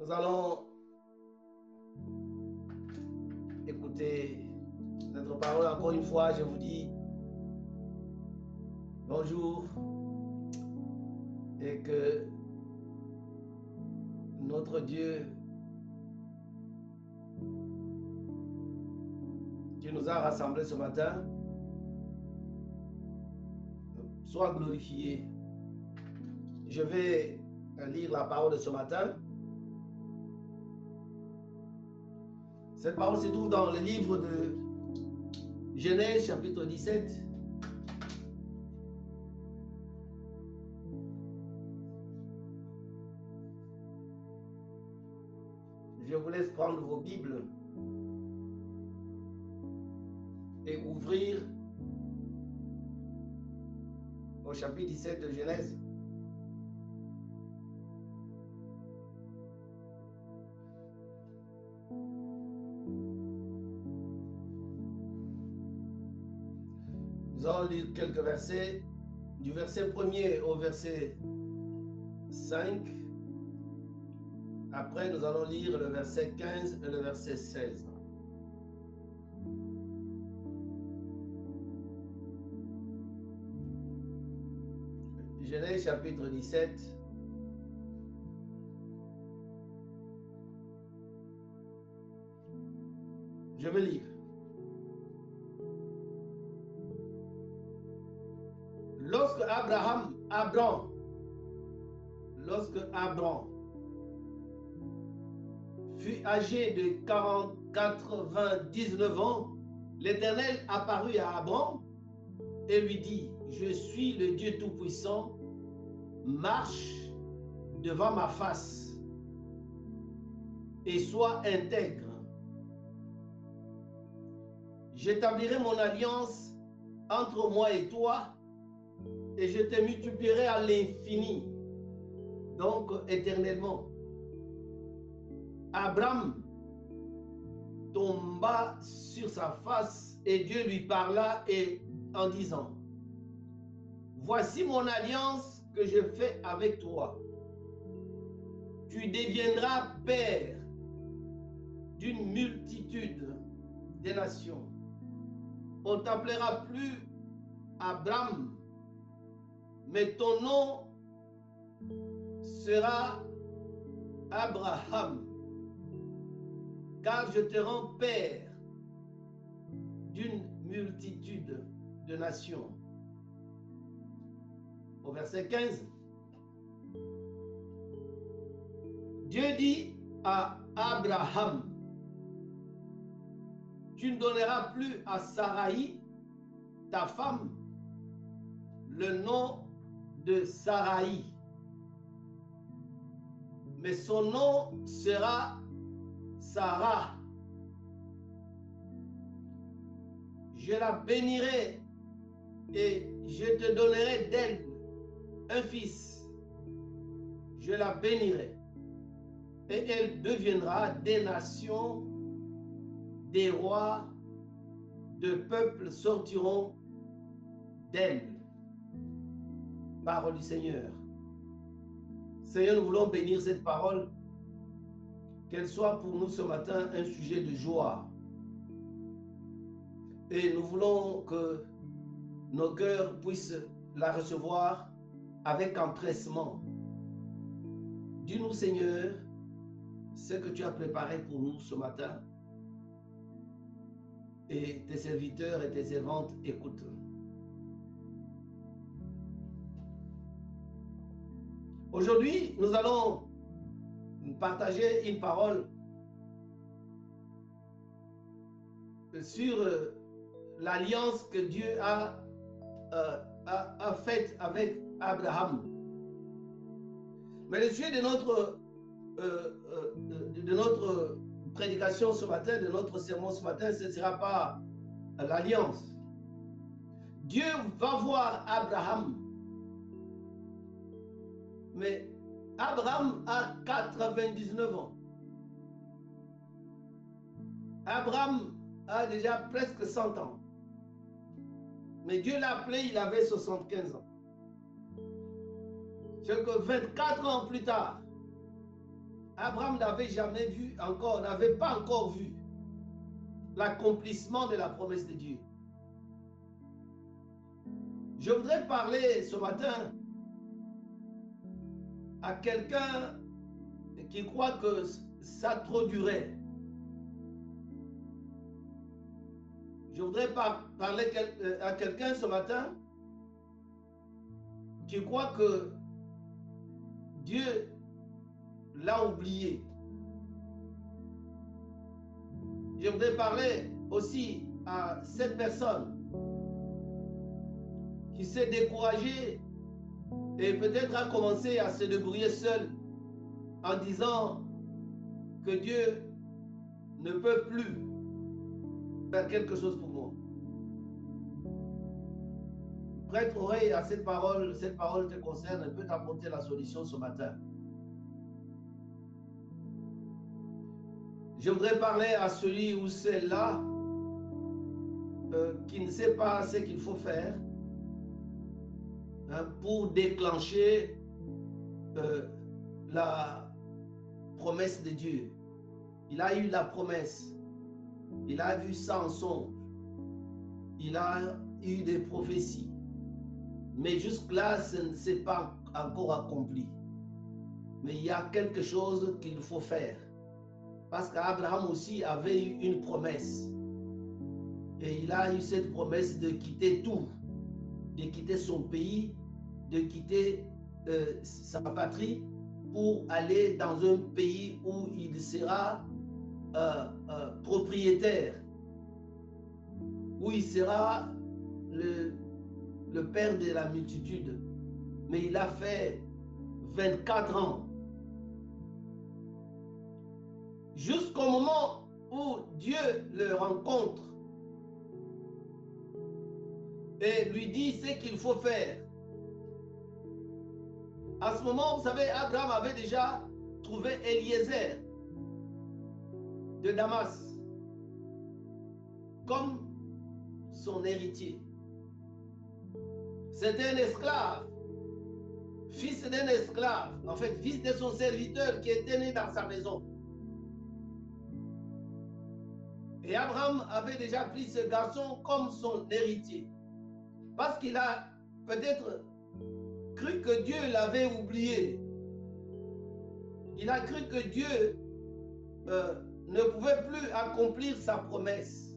Nous allons écouter notre parole encore une fois. Je vous dis bonjour et que notre Dieu qui nous a rassemblés ce matin soit glorifié. Je vais lire la parole de ce matin. Cette parole se trouve dans le livre de Genèse chapitre 17. Je vous laisse prendre vos Bibles et ouvrir au chapitre 17 de Genèse. Lire quelques versets, du verset 1er au verset 5. Après, nous allons lire le verset 15 et le verset 16. Genèse chapitre 17. Je vais lire. Lorsque Abraham fut âgé de 40, 99 ans, l'Éternel apparut à Abraham et lui dit, je suis le Dieu Tout-Puissant, marche devant ma face et sois intègre. J'établirai mon alliance entre moi et toi et je te multiplierai à l'infini, donc éternellement. Abraham tomba sur sa face et Dieu lui parla et en disant, Voici mon alliance que je fais avec toi. Tu deviendras père d'une multitude de nations. On t'appellera plus Abraham, mais ton nom sera Abraham, car je te rends père d'une multitude de nations. Au verset 15, Dieu dit à Abraham, tu ne donneras plus à Sarai, ta femme, le nom de Sarai, mais son nom sera Sarah. Je la bénirai et je te donnerai d'elle un fils. Je la bénirai et elle deviendra des nations, des rois, de peuples sortiront d'elle. Parole du Seigneur. Seigneur, nous voulons bénir cette parole, qu'elle soit pour nous ce matin un sujet de joie. Et nous voulons que nos cœurs puissent la recevoir avec empressement. Dis-nous, Seigneur, ce que tu as préparé pour nous ce matin. Et tes serviteurs et tes servantes écoutent. Aujourd'hui, nous allons partager une parole sur l'alliance que Dieu a, euh, a, faite avec Abraham. Mais le sujet de notre, euh, euh, de, de notre prédication ce matin, de notre sermon ce matin, ce ne sera pas l'alliance. Dieu va voir Abraham. Mais Abraham a 99 ans. Abraham a déjà presque 100 ans. Mais Dieu l'a appelé, il avait 75 ans. C'est que 24 ans plus tard, Abraham n'avait jamais vu encore, n'avait pas encore vu l'accomplissement de la promesse de Dieu. Je voudrais parler ce matin à quelqu'un qui croit que ça trop durait. Je voudrais parler euh, à quelqu'un ce matin qui croit que Dieu l'a oublié. Je voudrais parler aussi à cette personne qui s'est découragée et peut-être a commencé à se débrouiller seul en disant que Dieu ne peut plus faire quelque chose pour moi. Prête oreille à cette parole, cette parole te concerne et peut t'apporter la solution ce matin. Je voudrais parler à celui ou celle-là euh, qui ne sait pas ce qu'il faut faire hein, pour déclencher euh, la promesse de Dieu. Il a eu la promesse. Il a vu Samson. Il a eu des prophéties. Mais jusque-là, ce ne s'est pas encore accompli. Mais il y a quelque chose qu'il faut faire. Parce qu'Abraham aussi avait eu une promesse. Et il a eu cette promesse de quitter tout, de quitter son pays, de quitter euh, sa patrie pour aller dans un pays où il sera euh, euh, propriétaire, où il sera le, le père de la multitude. Mais il a fait 24 ans jusqu'au moment où Dieu le rencontre et lui dit ce qu'il faut faire. À ce moment, vous savez, Abraham avait déjà trouvé Eliezer de Damas comme son héritier. C'était un esclave, fils d'un esclave, en fait, fils de son serviteur qui était né dans sa maison. Et Abraham avait déjà pris ce garçon comme son héritier. Parce qu'il a peut-être cru que Dieu l'avait oublié. Il a cru que Dieu euh, ne pouvait plus accomplir sa promesse.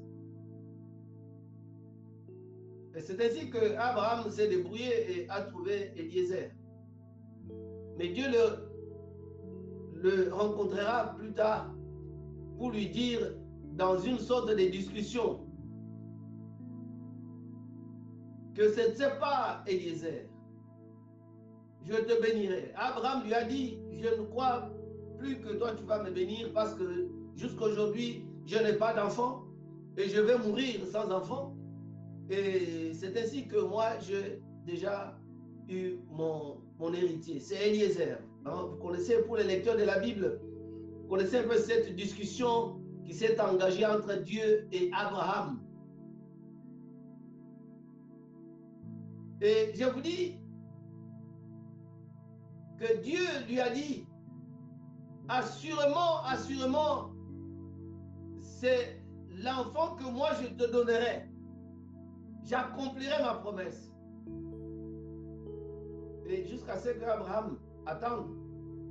Et c'est ainsi que Abraham s'est débrouillé et a trouvé Eliezer. Mais Dieu le, le rencontrera plus tard pour lui dire dans une sorte de discussion que ce n'est pas Eliezer. Je te bénirai. Abraham lui a dit, je ne crois plus que toi tu vas me bénir parce que jusqu'à aujourd'hui, je n'ai pas d'enfant et je vais mourir sans enfant. Et c'est ainsi que moi, j'ai déjà eu mon, mon héritier. C'est Eliezer. Hein, vous connaissez, pour les lecteurs de la Bible, vous connaissez un peu cette discussion qui s'est engagé entre Dieu et Abraham. Et je vous dis que Dieu lui a dit, assurément, assurément, c'est l'enfant que moi je te donnerai. J'accomplirai ma promesse. Et jusqu'à ce qu'Abraham attende,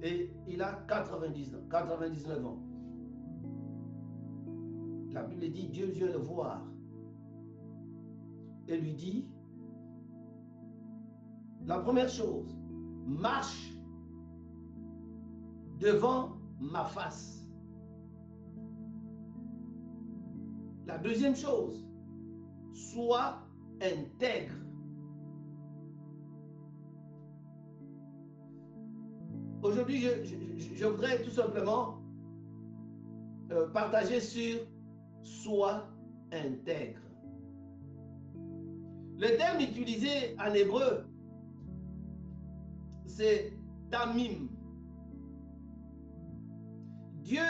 et il a 90 ans, 99 ans. La Bible dit, Dieu vient le voir et lui dit, la première chose, marche devant ma face. La deuxième chose, sois intègre. Aujourd'hui, je, voudrais tout simplement euh, partager sur soit intègre. Le terme utilisé en hébreu, c'est tamim. Dieu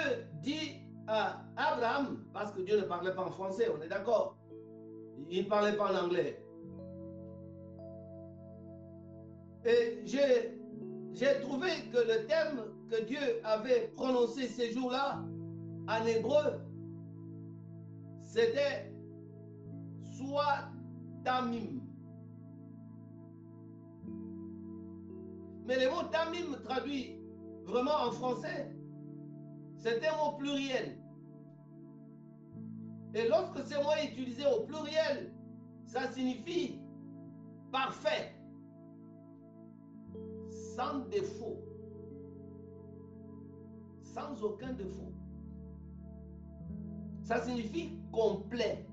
dit à Abraham, parce que Dieu ne parlait pas en français, on est d'accord. Il ne parlait pas en anglais. Et j'ai trouvé que le terme que Dieu avait prononcé ces jours-là en hébreu, c'était soit tamim. Mais le mot tamim traduit vraiment en français, c'est un mot pluriel. Et lorsque ce mot est utilisé au pluriel, ça signifie parfait, sans défaut, sans aucun défaut. Ça signifie complet.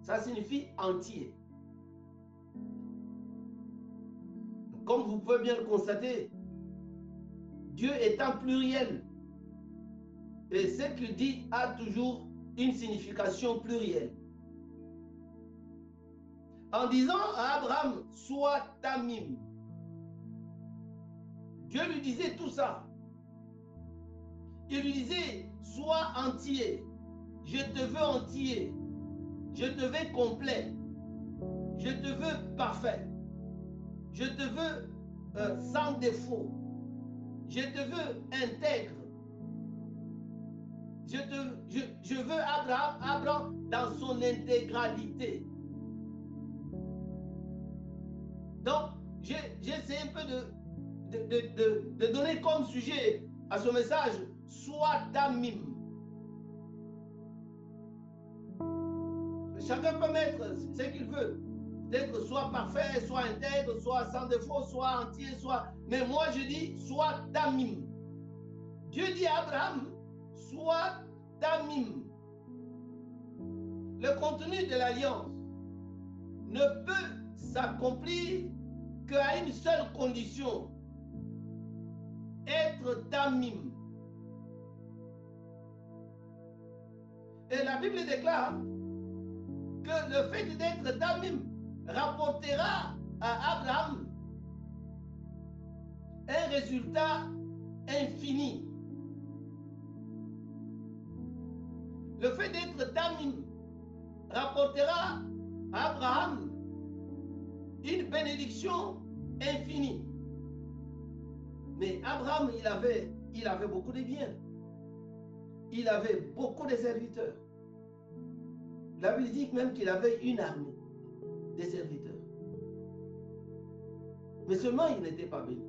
Ça signifie entier. Comme vous pouvez bien le constater, Dieu est un pluriel. Et ce qu'il dit a toujours une signification plurielle. En disant à Abraham, sois tamim. Dieu lui disait tout ça. Il lui disait, sois entier. Je te veux entier. Je te veux complet. Je te veux parfait. Je te veux euh, sans défaut. Je te veux intègre. Je, veux Abraham, Abraham dans son intégralité. Donc, j'essaie un peu de, de, de, donner comme sujet à ce message, soit tamim. Chacun peut mettre ce qu'il veut. Peut-être soit parfait, soit intègre, soit sans défaut, soit entier, soit... Mais moi je dis, soit tamim. Dieu dit à Abraham, soit tamim. Le contenu de l'alliance ne peut s'accomplir qu'à une seule condition, être tamim. Et la Bible déclare que le fait d'être tamim rapportera à Abraham un résultat infini. Le fait d'être tamim rapportera à Abraham une bénédiction infinie. Mais Abraham, il avait, il avait beaucoup de biens. Il avait beaucoup de serviteurs. La Bible dit même qu'il avait une armée de serviteurs. Mais seulement il n'était pas béni.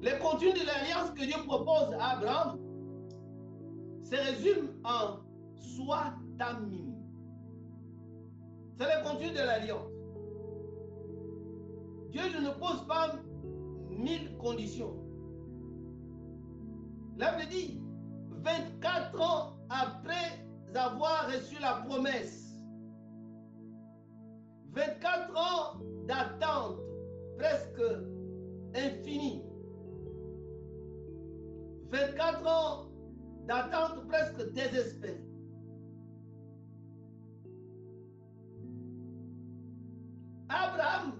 Le contenu de l'alliance que Dieu propose à Abraham se résume en soit tamim. C'est le contenu de l'alliance. Dieu ne pose pas mille conditions. Là, me dit, 24 ans après avoir reçu la promesse, 24 ans d'attente presque infinie, 24 ans d'attente presque désespérée. Abraham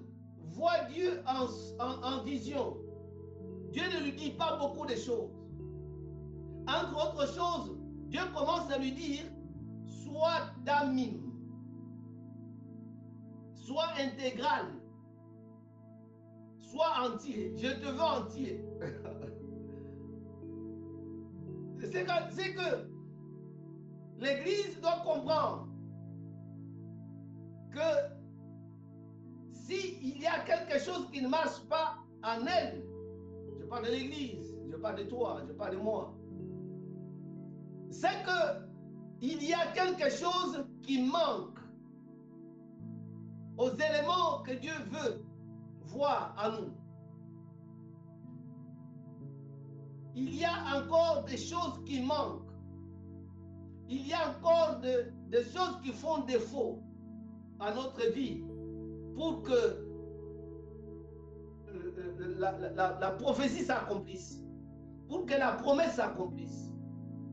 voit Dieu en, en, vision. Dieu ne lui dit pas beaucoup de choses. Entre autres choses, Dieu commence à lui dire, sois damim, sois intégral, sois entier. Je te veux entier. C'est que, l'Église doit comprendre que s'il y a quelque chose qui ne marche pas en elle, je parle de l'Église, je parle de toi, je parle de moi, c'est que il y a quelque chose qui manque aux éléments que Dieu veut voir en nous. Il y a encore des choses qui manquent. Il y a encore des choses qui font défaut à notre vie pour que euh, la, la prophétie s'accomplisse, pour que la promesse s'accomplisse.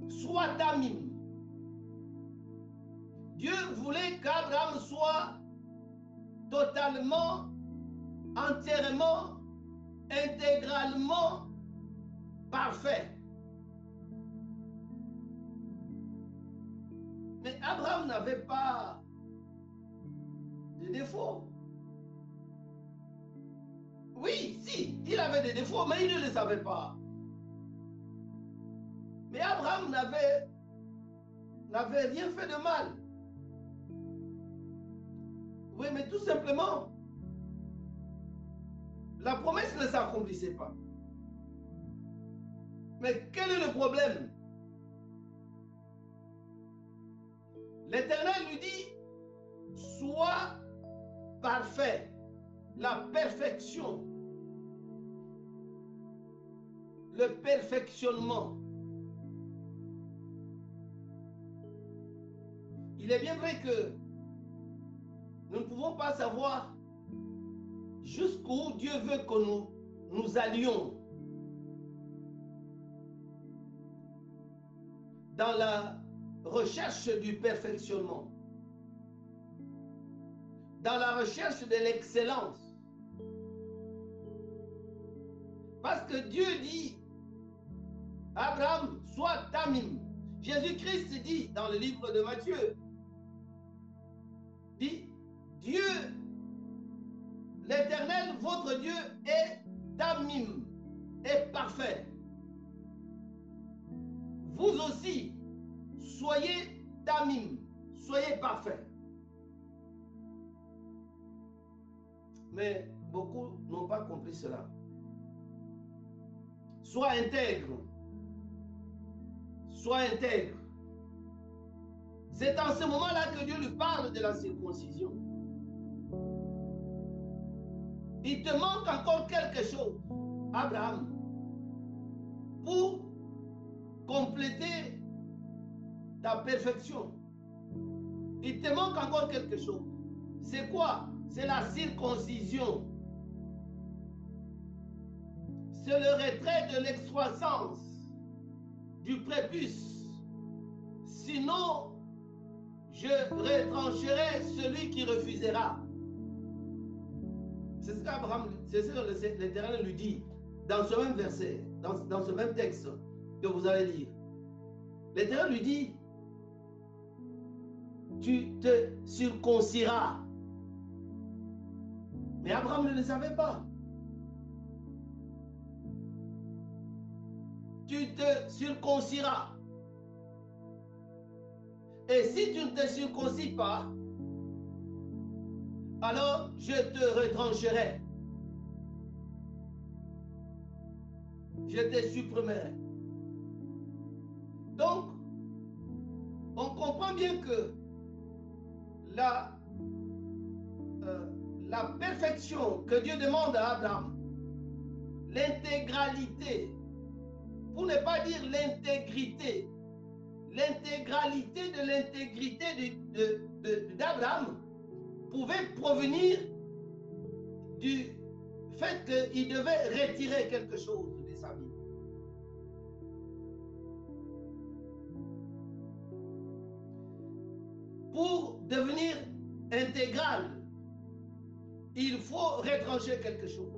Soit tamim. Dieu voulait qu'Abraham soit totalement, entièrement, intégralement parfait. Mais Abraham n'avait pas de défaut. Oui, si, il avait des défauts, mais il ne le savait pas. Mais Abraham n'avait rien fait de mal. Oui, mais tout simplement, la promesse ne s'accomplissait pas. Mais quel est le problème? L'Éternel lui dit, sois parfait, la perfection, le perfectionnement. Il est bien vrai que nous ne pouvons pas savoir jusqu'où Dieu veut que nous nous allions dans la recherche du perfectionnement, dans la recherche de l'excellence. Parce que Dieu dit, Abraham, sois tamim. Jésus-Christ dit dans le livre de Matthieu, dit, Dieu, l'éternel, votre Dieu est tamim, est parfait. Vous aussi, soyez tamim, soyez parfait. Mais beaucoup n'ont pas compris cela. Sois intègre. Sois intègre. C'est en ce moment-là que Dieu lui parle de la circoncision. Il te manque encore quelque chose, Abraham, pour compléter ta perfection. Il te manque encore quelque chose. C'est quoi? C'est la circoncision. C'est le retrait de l'excroissance du prépuce. Sinon, je retrancherai celui qui refusera. C'est ce qu'Abraham, c'est ce que l'Éternel lui dit dans ce même verset, dans, dans ce même texte que vous allez lire. L'Éternel lui dit, tu te circonciras. Mais Abraham ne le savait pas. Tu te circonciras. Et si tu ne te circoncis pas, alors je te retrancherai. Je te supprimerai. Donc, on comprend bien que la, euh, la perfection que Dieu demande à Abraham, l'intégralité, pour ne pas dire l'intégrité, l'intégralité de l'intégrité d'Abraham pouvait provenir du fait qu'il devait retirer quelque chose de sa vie. Pour devenir intégral, il faut retrancher quelque chose.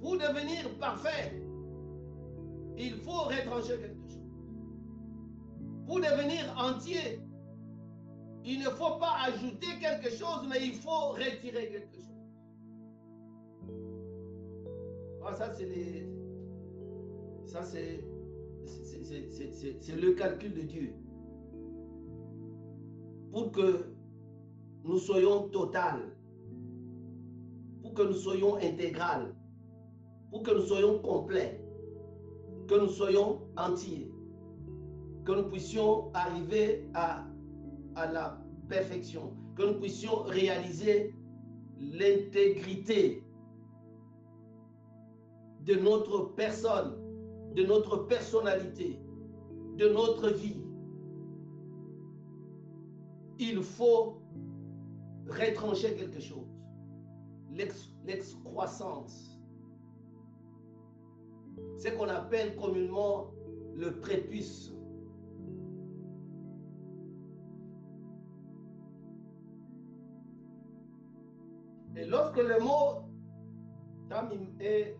Pour devenir parfait, il faut retrancher quelque chose. Pour devenir entier, il ne faut pas ajouter quelque chose, mais il faut retirer quelque chose. Ah, ça, c'est les... Ça, c'est... C'est le calcul de Dieu. Pour que nous soyons total, pour que nous soyons intégral, pour que nous soyons complets, que nous soyons entiers, que nous puissions arriver à, la perfection, que nous puissions réaliser l'intégrité de notre personne, de notre personnalité, de notre vie. Il faut retrancher quelque chose. L'excroissance. Ce qu'on appelle communément le prépuce. Et lorsque le mot tamim est,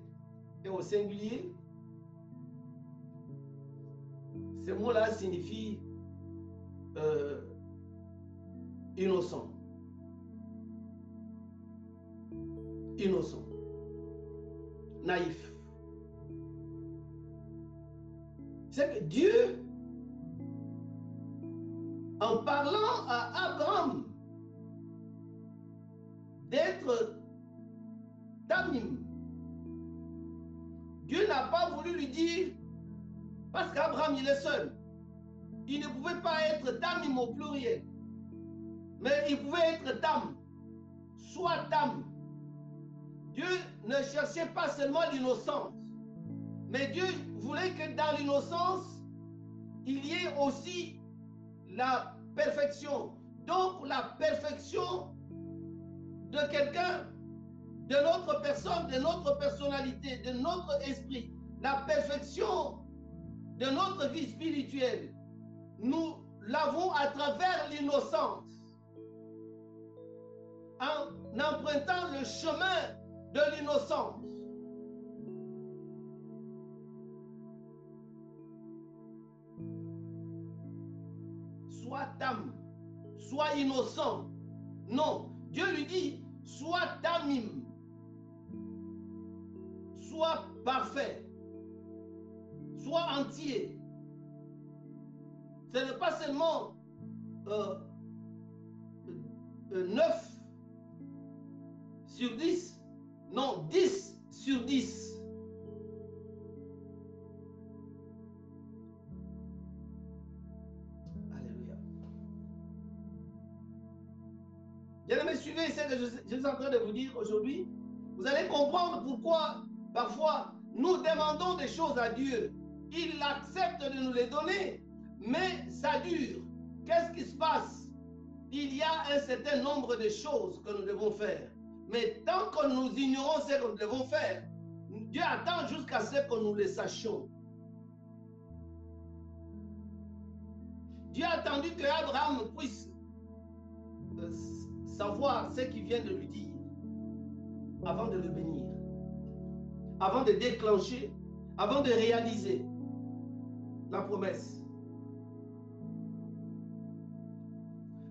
au singulier, ce mot-là signifie euh, innocent. innocent, naïf. C'est que Dieu, en parlant à Abraham d'être Tamim, Dieu n'a pas voulu lui dire, parce qu'Abraham, il est seul. Il ne pouvait pas être Tamim au pluriel, mais il pouvait être Tam, soit Tam. Dieu ne cherchait pas seulement l'innocence, mais Dieu voulait que dans l'innocence, il y ait aussi la perfection. Donc la perfection de quelqu'un, de notre personne, de notre personnalité, de notre esprit, la perfection de notre vie spirituelle, nous l'avons à travers l'innocence, en empruntant le chemin de l'innocence. Sois tam, sois innocent. Non, Dieu lui dit, sois tamim, sois parfait, sois entier. Ce n'est pas seulement euh, 9 sur 10, non, 10 sur 10. Ce que je, je suis en train de vous dire aujourd'hui. Vous allez comprendre pourquoi parfois nous demandons des choses à Dieu. Il accepte de nous les donner, mais ça dure. Qu'est-ce qui se passe? Il y a un certain nombre de choses que nous devons faire. Mais tant que nous ignorons ce que nous devons faire, Dieu attend jusqu'à ce que nous le sachions. Dieu a attendu que Abraham puisse euh, savoir ce qu'il vient de lui dire avant de le bénir, avant de déclencher, avant de réaliser la promesse.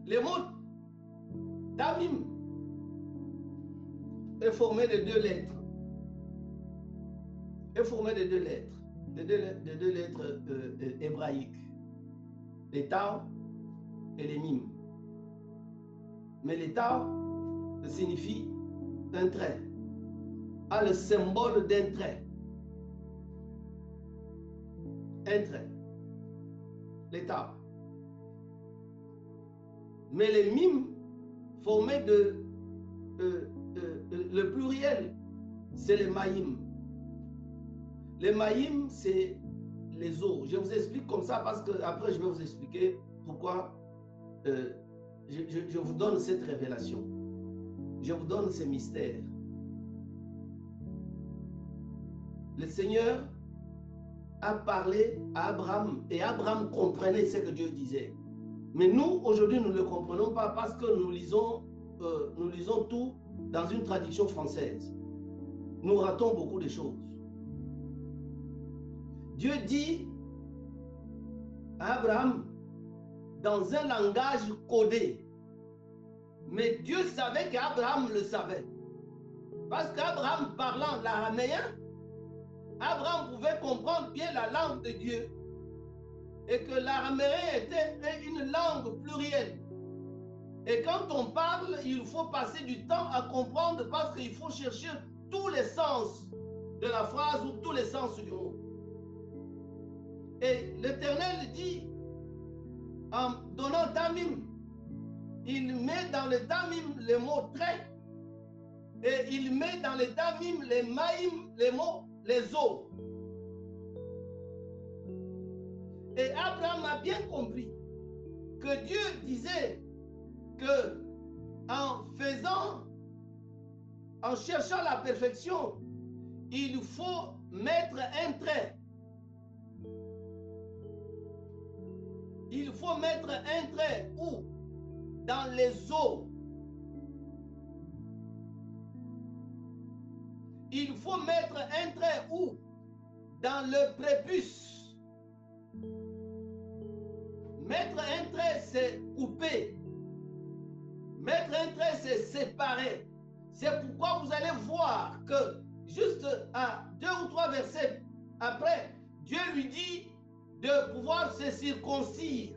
Le mot Damim est formé de deux lettres. Est formé de deux lettres, de deux, de deux lettres euh, euh, hébraïques, les Tau et les Mim. Mais les Tau signifie un trait, a le symbole d'un trait. Un trait. Les Tau. Mais les Mim formés de euh, le pluriel, c'est les maïm. Les maïm, c'est les eaux. Je vous explique comme ça parce que après je vais vous expliquer pourquoi euh, je, vous donne cette révélation. Je vous donne ces mystères. Le Seigneur a parlé à Abraham et Abraham comprenait ce que Dieu disait. Mais nous, aujourd'hui, nous ne le comprenons pas parce que nous lisons, euh, nous lisons tout dans une traduction française. Nous ratons beaucoup de choses. Dieu dit à Abraham dans un langage codé. Mais Dieu savait qu'Abraham le savait. Parce qu'Abraham parlant l'araméen, Abraham pouvait comprendre bien la langue de Dieu. Et que l'araméen était une langue plurielle. Et quand on parle, il faut passer du temps à comprendre parce qu'il faut chercher tous les sens de la phrase ou tous les sens du mot. Et l'Éternel dit, en donnant Tamim, il met dans le Tamim les mots trait et il met dans le Tamim les Maïm, les mots, les eaux. Et Abraham a bien compris que Dieu disait que en faisant, en cherchant la perfection, il faut mettre un trait. Il faut mettre un trait où? Dans les eaux. Il faut mettre un trait où? Dans le prépuce. Mettre un trait, c'est couper. Mettre un trait, c'est séparer. C'est pourquoi vous allez voir que juste à deux ou trois versets après, Dieu lui dit de pouvoir se circoncire.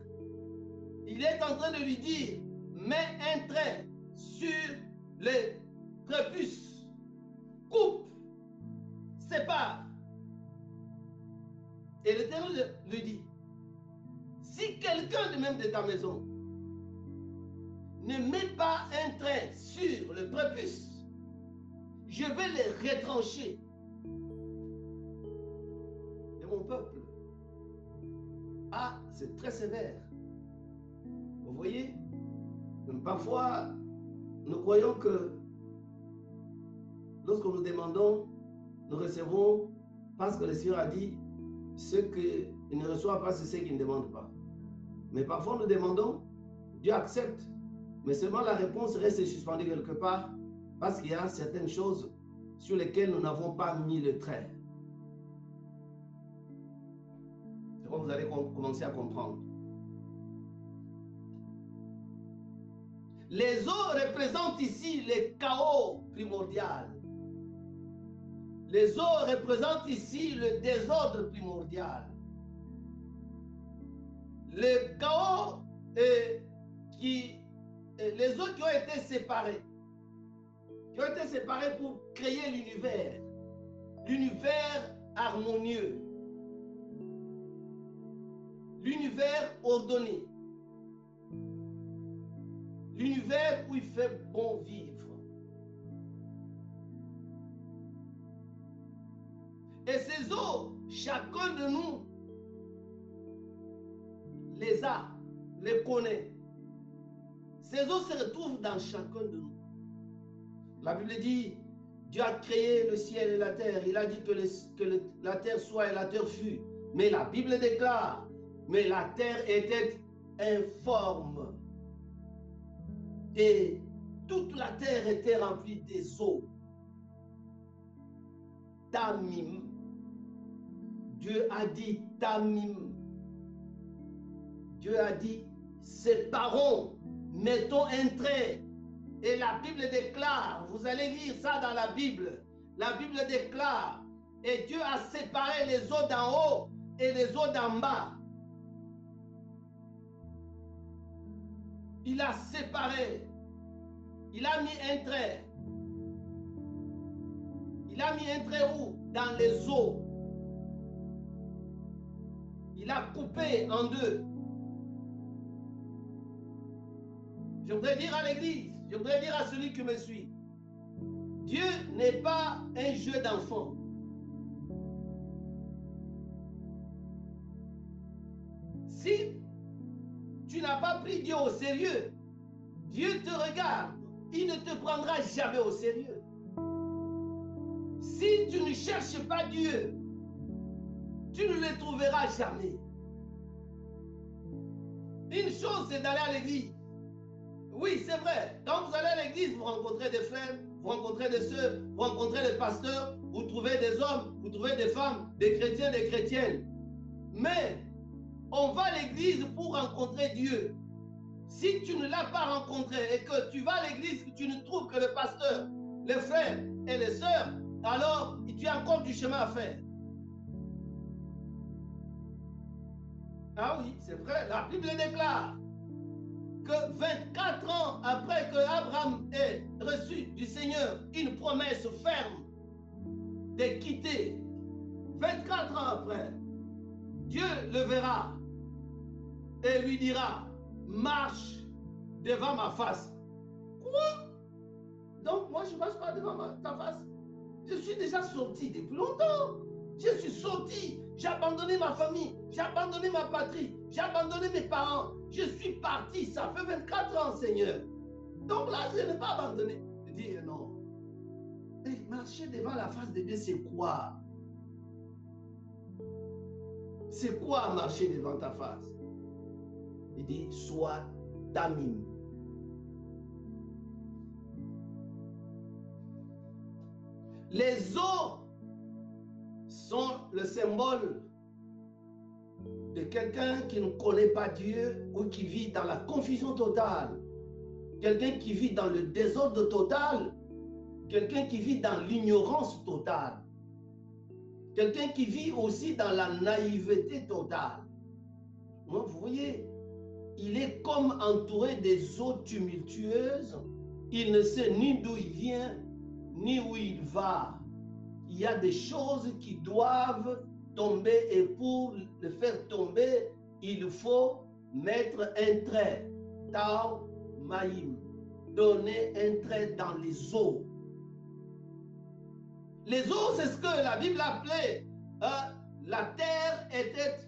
Il est en train de lui dire, mets un trait sur les prépuces, coupe, sépare. Et l'Éternel lui dit, si quelqu'un de même de ta maison ne met pas un trait sur le prépuce, je vais les retrancher de mon peuple. Ah, c'est très sévère. Vous voyez Parfois, nous croyons que lorsque nous demandons, nous recevons parce que le Seigneur a dit ce qu'il ne reçoit pas, c'est ce qu'il ne demande pas. Mais parfois, nous demandons, Dieu accepte, mais seulement la réponse reste suspendue quelque part parce qu'il y a certaines choses sur lesquelles nous n'avons pas mis le trait. Vous allez commencer à comprendre. Les eaux représentent ici le chaos primordial. Les eaux représentent ici le désordre primordial. Le chaos qui, les eaux qui ont été séparées, qui ont été séparées pour créer l'univers, l'univers harmonieux, l'univers ordonné, l'univers où il fait bon vivre. Et ces eaux, chacun de nous les a, les connaît. Ces eaux se retrouvent dans chacun de nous. La Bible dit, Dieu a créé le ciel et la terre. Il a dit que, la terre soit et la terre fut. Mais la Bible déclare, mais la terre était informe. Et toute la terre était remplie des eaux. Tamim. Dieu a dit Tamim. Dieu a dit séparons, mettons un trait. Et la Bible déclare, vous allez lire ça dans la Bible. La Bible déclare, et Dieu a séparé les eaux d'en haut et les eaux d'en bas. Il a séparé. Il a mis un trait. Il a mis un trait où? Dans les eaux. Il a coupé en deux. Je voudrais dire à l'Église, je voudrais dire à celui qui me suit, Dieu n'est pas un jeu d'enfant. Si tu n'as pas pris Dieu au sérieux, Dieu te regarde, il ne te prendra jamais au sérieux. Si tu ne cherches pas Dieu, tu ne le trouveras jamais. Une chose, c'est d'aller à l'église. Oui, c'est vrai. Quand vous allez à l'église, vous rencontrez des frères, vous rencontrez des soeurs, vous rencontrez des pasteurs, vous trouvez des hommes, vous trouvez des femmes, des chrétiens, des chrétiennes. Mais on va à l'église pour rencontrer Dieu. Si tu ne l'as pas rencontré et que tu vas à l'église, que tu ne trouves que le pasteur, les frères et les sœurs, alors tu as encore du chemin à faire. Ah oui, c'est vrai, la Bible déclare que 24 ans après que Abraham ait reçu du Seigneur une promesse ferme de quitter, 24 ans après, Dieu le verra et lui dira, marche devant ma face. Quoi? Donc moi je ne marche pas devant ta face. Je suis déjà sorti depuis longtemps. Je suis sorti. J'ai abandonné ma famille. J'ai abandonné ma patrie. J'ai abandonné mes parents. Je suis parti. Ça fait 24 ans, Seigneur. Donc là, je n'ai pas abandonné. Je dis non. Mais marcher devant la face de Dieu, c'est quoi? C'est quoi marcher devant ta face? Il dit, sois tamim. Les eaux sont le symbole de quelqu'un qui ne connaît pas Dieu ou qui vit dans la confusion totale. Quelqu'un qui vit dans le désordre total quelqu'un qui vit dans l'ignorance totale, quelqu'un qui vit aussi dans la naïveté totale. vous voyez, il est comme entouré des eaux tumultueuses. Il ne sait ni d'où il vient, ni où il va. Il y a des choses qui doivent tomber et pour le faire tomber, il faut mettre un trait. Tao Maïm. Donner un trait dans les eaux. Les eaux, c'est ce que la Bible appelait. Hein, la terre était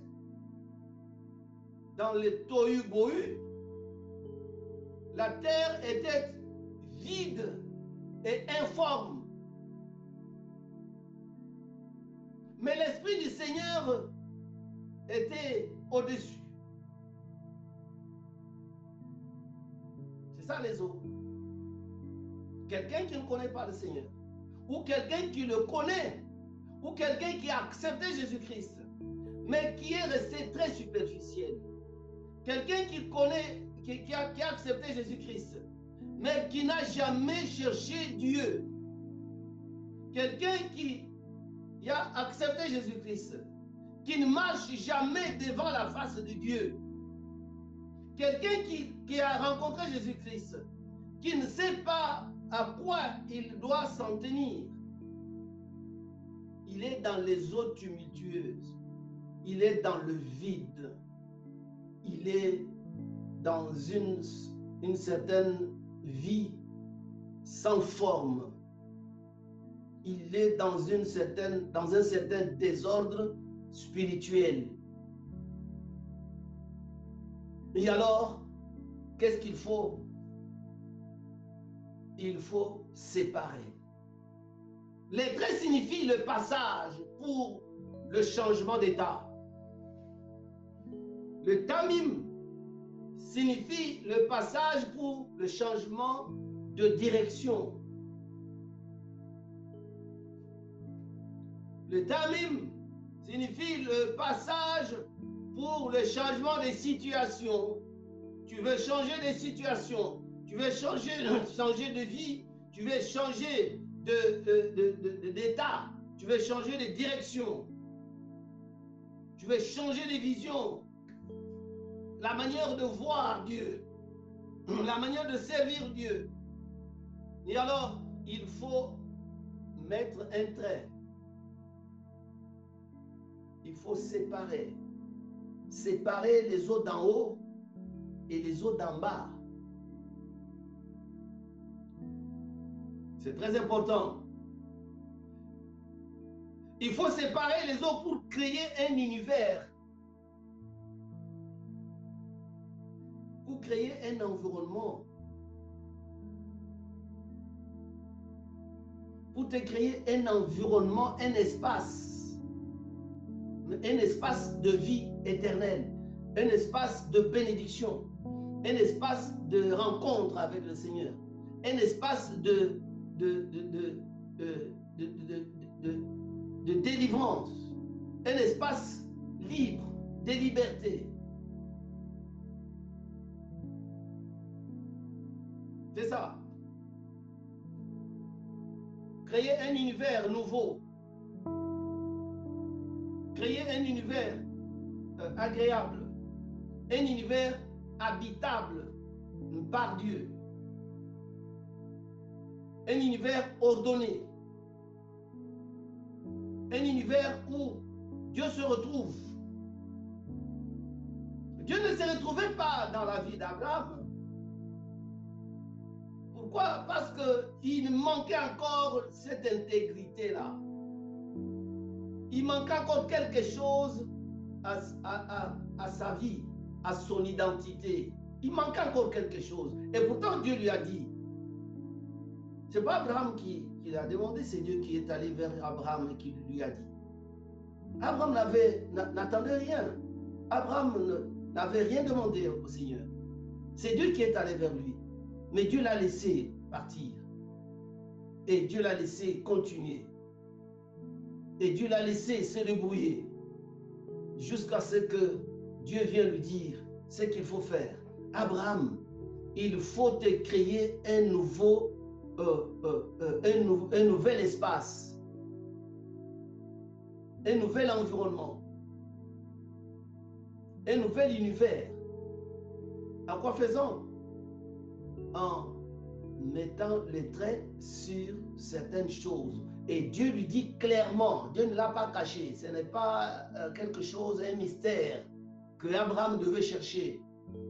dans le tohu bohu. La terre était vide et informe. Mais l'Esprit du Seigneur était au-dessus. C'est ça les eaux. Quelqu'un qui ne connaît pas le Seigneur, ou quelqu'un qui le connaît, ou quelqu'un qui a accepté Jésus-Christ, mais qui est resté très superficiel. Quelqu'un qui connaît, qui, a, accepté Jésus-Christ, mais qui n'a jamais cherché Dieu. Quelqu'un qui, a accepté Jésus-Christ, qui ne marche jamais devant la face de Dieu. Quelqu'un qui a rencontré Jésus-Christ, qui ne sait pas à quoi il doit s'en tenir? Il est dans les eaux tumultueuses. Il est dans le vide. Il est dans une, une certaine vie sans forme. Il est dans, une certaine, dans un certain désordre spirituel. Et alors, qu'est-ce qu'il faut Il faut séparer. Les traits signifient le passage pour le changement d'état. Le tamim signifie le passage pour le changement de direction. Le tamim signifie le passage pour le changement des situations. Tu veux changer des situations, tu veux changer, de vie, tu veux changer d'état, tu veux changer de direction, tu veux changer de vision, la manière de voir Dieu, la manière de servir Dieu. Et alors, il faut mettre un trait. Il faut séparer. Séparer les eaux d'en haut et les eaux d'en bas. C'est très important. Il faut séparer les eaux pour créer un univers créer un environnement. Pour te créer un environnement, un espace. Un espace de vie éternelle. Un espace de bénédiction. Un espace de rencontre avec le Seigneur. Un espace de, de, de, délivrance. Un espace libre, de liberté. C'est ça. Créer un univers nouveau. Créer un univers euh, agréable. Un univers habitable par Dieu. Un univers ordonné. Un univers où Dieu se retrouve. Dieu ne se retrouvait pas dans la vie d'Abraham. Pourquoi? Parce qu'il manquait encore cette intégrité-là. Il manquait encore quelque chose à, sa vie, à son identité. Il manquait encore quelque chose. Et pourtant, Dieu lui a dit, c'est pas Abraham qui, qui l'a demandé, c'est Dieu qui est allé vers Abraham et qui lui a dit. Abraham n'attendait rien. Abraham n'avait rien demandé au Seigneur. C'est Dieu qui est allé vers lui. Mais Dieu l'a laissé partir. Et Dieu l'a laissé continuer. Et Dieu l'a laissé se débrouiller jusqu'à ce que Dieu vienne lui dire ce qu'il faut faire. Abraham, il faut te créer un nouveau un, nouvel espace, un nouvel environnement, un nouvel univers. En quoi faisant En mettant les traits sur certaines choses. Et Dieu lui dit clairement, Dieu ne l'a pas caché, ce n'est pas euh, quelque chose, un mystère que Abraham devait chercher.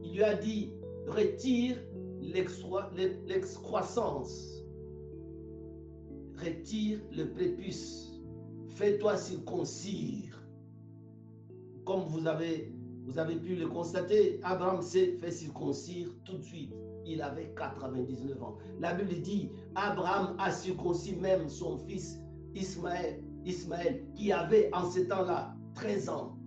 Il lui a dit, retire l'excroissance, retire le prépuce, fais-toi circoncire. Comme vous avez, pu le constater, Abraham s'est fait circoncire tout de suite il avait 99 ans. La Bible dit, Abraham a circoncis même son fils Ismaël, Ismaël qui avait en ce temps-là 13 ans.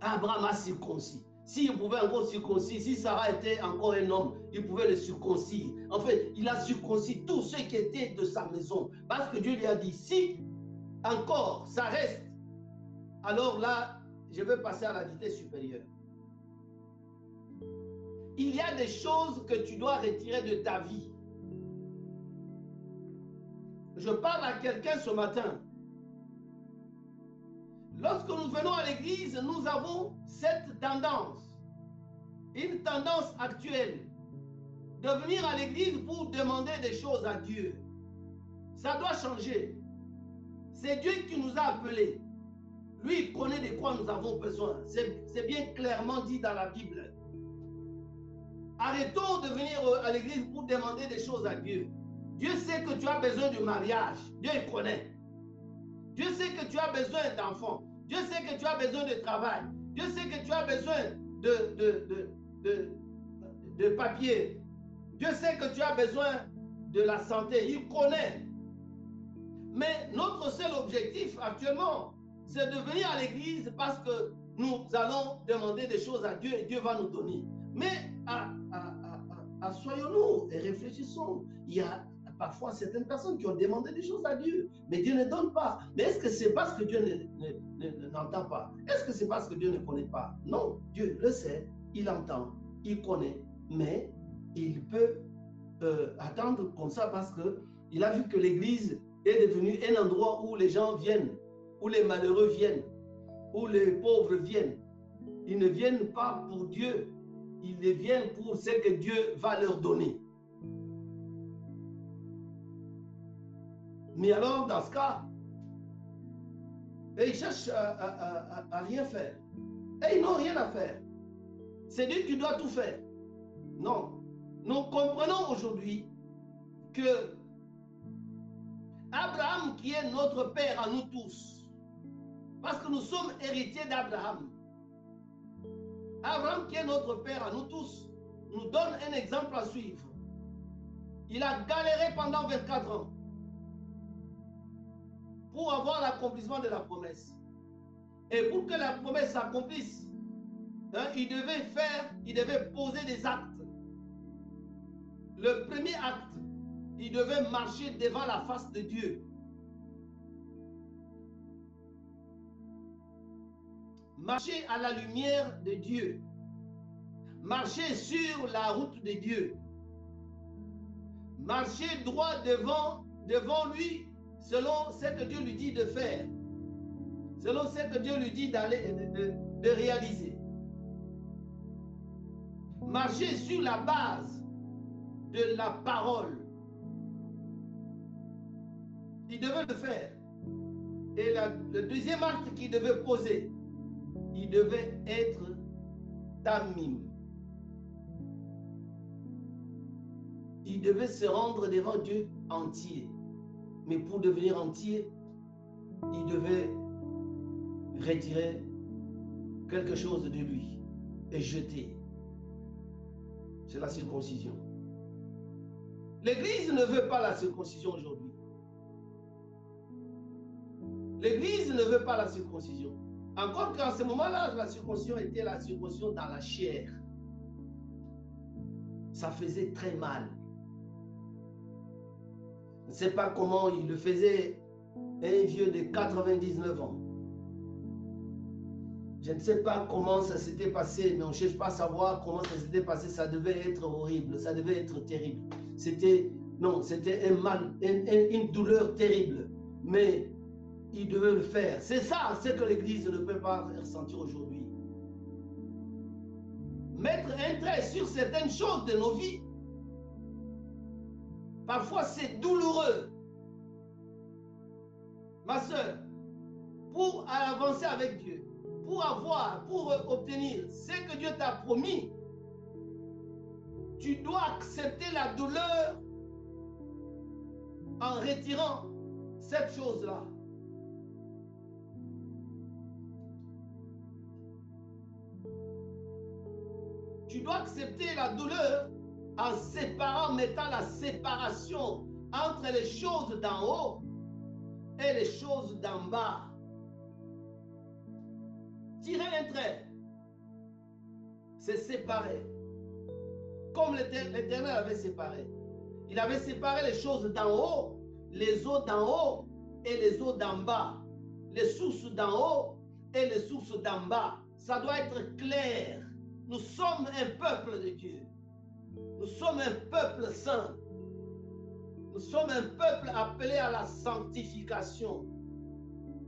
Abraham a circoncis. S'il pouvait encore circoncis, si Sarah était encore un homme, il pouvait le circoncire. En fait, il a circoncis tous ceux qui étaient de sa maison. Parce que Dieu lui a dit, si encore ça reste, alors là, je vais passer à la vitesse supérieure il y a des choses que tu dois retirer de ta vie. Je parle à quelqu'un ce matin. Lorsque nous venons à l'église, nous avons cette tendance, une tendance actuelle, de venir à l'église pour demander des choses à Dieu. Ça doit changer. C'est Dieu qui nous a appelés. Lui, il connaît de quoi nous avons besoin. C'est bien clairement dit dans la Bible. Arrêtons de venir à l'église pour demander des choses à Dieu. Dieu sait que tu as besoin de mariage. Dieu il connaît. Dieu sait que tu as besoin d'enfants. Dieu sait que tu as besoin de travail. Dieu sait que tu as besoin de, de, de, de, papier. Dieu sait que tu as besoin de la santé. Il connaît. Mais notre seul objectif actuellement, c'est de venir à l'église parce que nous allons demander des choses à Dieu et Dieu va nous donner. Mais assoyons-nous et réfléchissons. Il y a parfois certaines personnes qui ont demandé des choses à Dieu, mais Dieu ne donne pas. Mais est-ce que c'est parce que Dieu n'entend pas? Est-ce que c'est parce que Dieu ne connaît pas? Non, Dieu le sait, il entend, il connaît, mais il peut euh, attendre comme ça parce que il a vu que l'Église est devenue un endroit où les gens viennent, où les malheureux viennent, où les pauvres viennent. Ils ne viennent pas pour Dieu, ils viennent pour ce que Dieu va leur donner. Mais alors, dans ce cas, ils cherchent à, rien faire. Et ils n'ont rien à faire. C'est Dieu qui doit tout faire. Non. Nous comprenons aujourd'hui que Abraham, qui est notre Père à nous tous, parce que nous sommes héritiers d'Abraham, Abraham, qui est notre Père à nous tous, nous donne un exemple à suivre. Il a galéré pendant 24 ans pour avoir l'accomplissement de la promesse. Et pour que la promesse s'accomplisse, hein, il devait faire, il devait poser des actes. Le premier acte, il devait marcher devant la face de Dieu. Marcher à la lumière de Dieu. Marcher sur la route de Dieu. Marcher droit devant, devant lui selon ce que Dieu lui dit de faire. Selon ce que Dieu lui dit d'aller de, réaliser. Marcher sur la base de la parole. Il devait le faire. Et le deuxième acte qu'il devait poser, il devait être tamim. Il devait se rendre devant Dieu entier. Mais pour devenir entier, il devait retirer quelque chose de lui et jeter. C'est la circoncision. L'Église ne veut pas la circoncision aujourd'hui. L'Église ne veut pas la circoncision. Encore qu'en ce moment-là, la circoncision était la circoncision dans la chair. Ça faisait très mal. Je ne sais pas comment il le faisait un vieux de 99 ans. Je ne sais pas comment ça s'était passé, mais on ne cherche pas à savoir comment ça s'était passé. Ça devait être horrible, ça devait être terrible. C'était, non, c'était un mal, une douleur terrible. Mais il devait le faire. C'est ça, ce que l'Église ne peut pas ressentir aujourd'hui. Mettre un trait sur certaines choses de nos vies. Parfois, c'est douloureux. Ma soeur, pour avancer avec Dieu, pour avoir, pour obtenir ce que Dieu t'a promis, tu dois accepter la douleur en retirant cette chose-là. Tu dois accepter la douleur en séparant, mettant la séparation entre les choses d'en haut et les choses d'en bas. Tirer un trait, c'est séparer. Comme l'Éternel avait séparé. Il avait séparé les choses d'en haut, les eaux d'en haut et les eaux d'en bas. Les sources d'en haut et les sources d'en bas. Ça doit être clair. Nous sommes un peuple de Dieu. Nous sommes un peuple saint. Nous sommes un peuple appelé à la sanctification.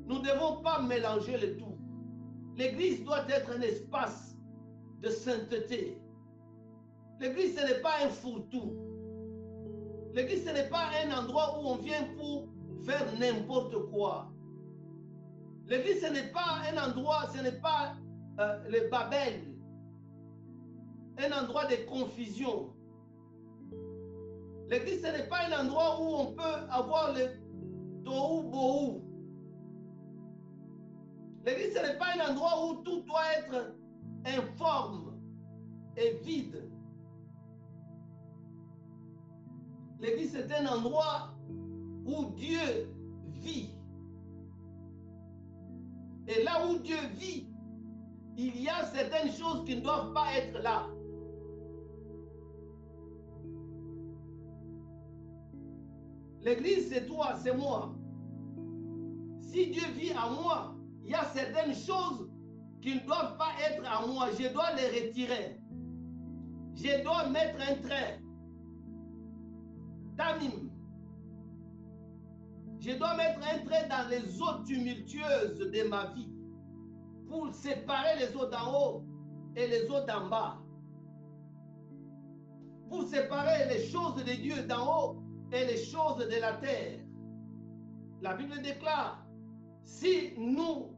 Nous ne devons pas mélanger le tout. L'Église doit être un espace de sainteté. L'Église, ce n'est pas un fourre-tout. L'Église, ce n'est pas un endroit où on vient pour faire n'importe quoi. L'Église, ce n'est pas un endroit, ce n'est pas euh, le Babel, un endroit de confusion. L'église, ce n'est pas un endroit où on peut avoir le tohu bohu. L'église, ce n'est pas un endroit où tout doit être informe et vide. L'église, c'est un endroit où Dieu vit. Et là où Dieu vit, il y a certaines choses qui ne doivent pas être là. L'église, c'est toi, c'est moi. Si Dieu vit en moi, il y a certaines choses qui ne doivent pas être à moi. Je dois les retirer. Je dois mettre un trait. Tamim. Je dois mettre un trait dans les eaux tumultueuses de ma vie pour séparer les eaux d'en haut et les eaux d'en bas. Pour séparer les choses de Dieu d'en haut et les choses de la terre. La Bible déclare, si nous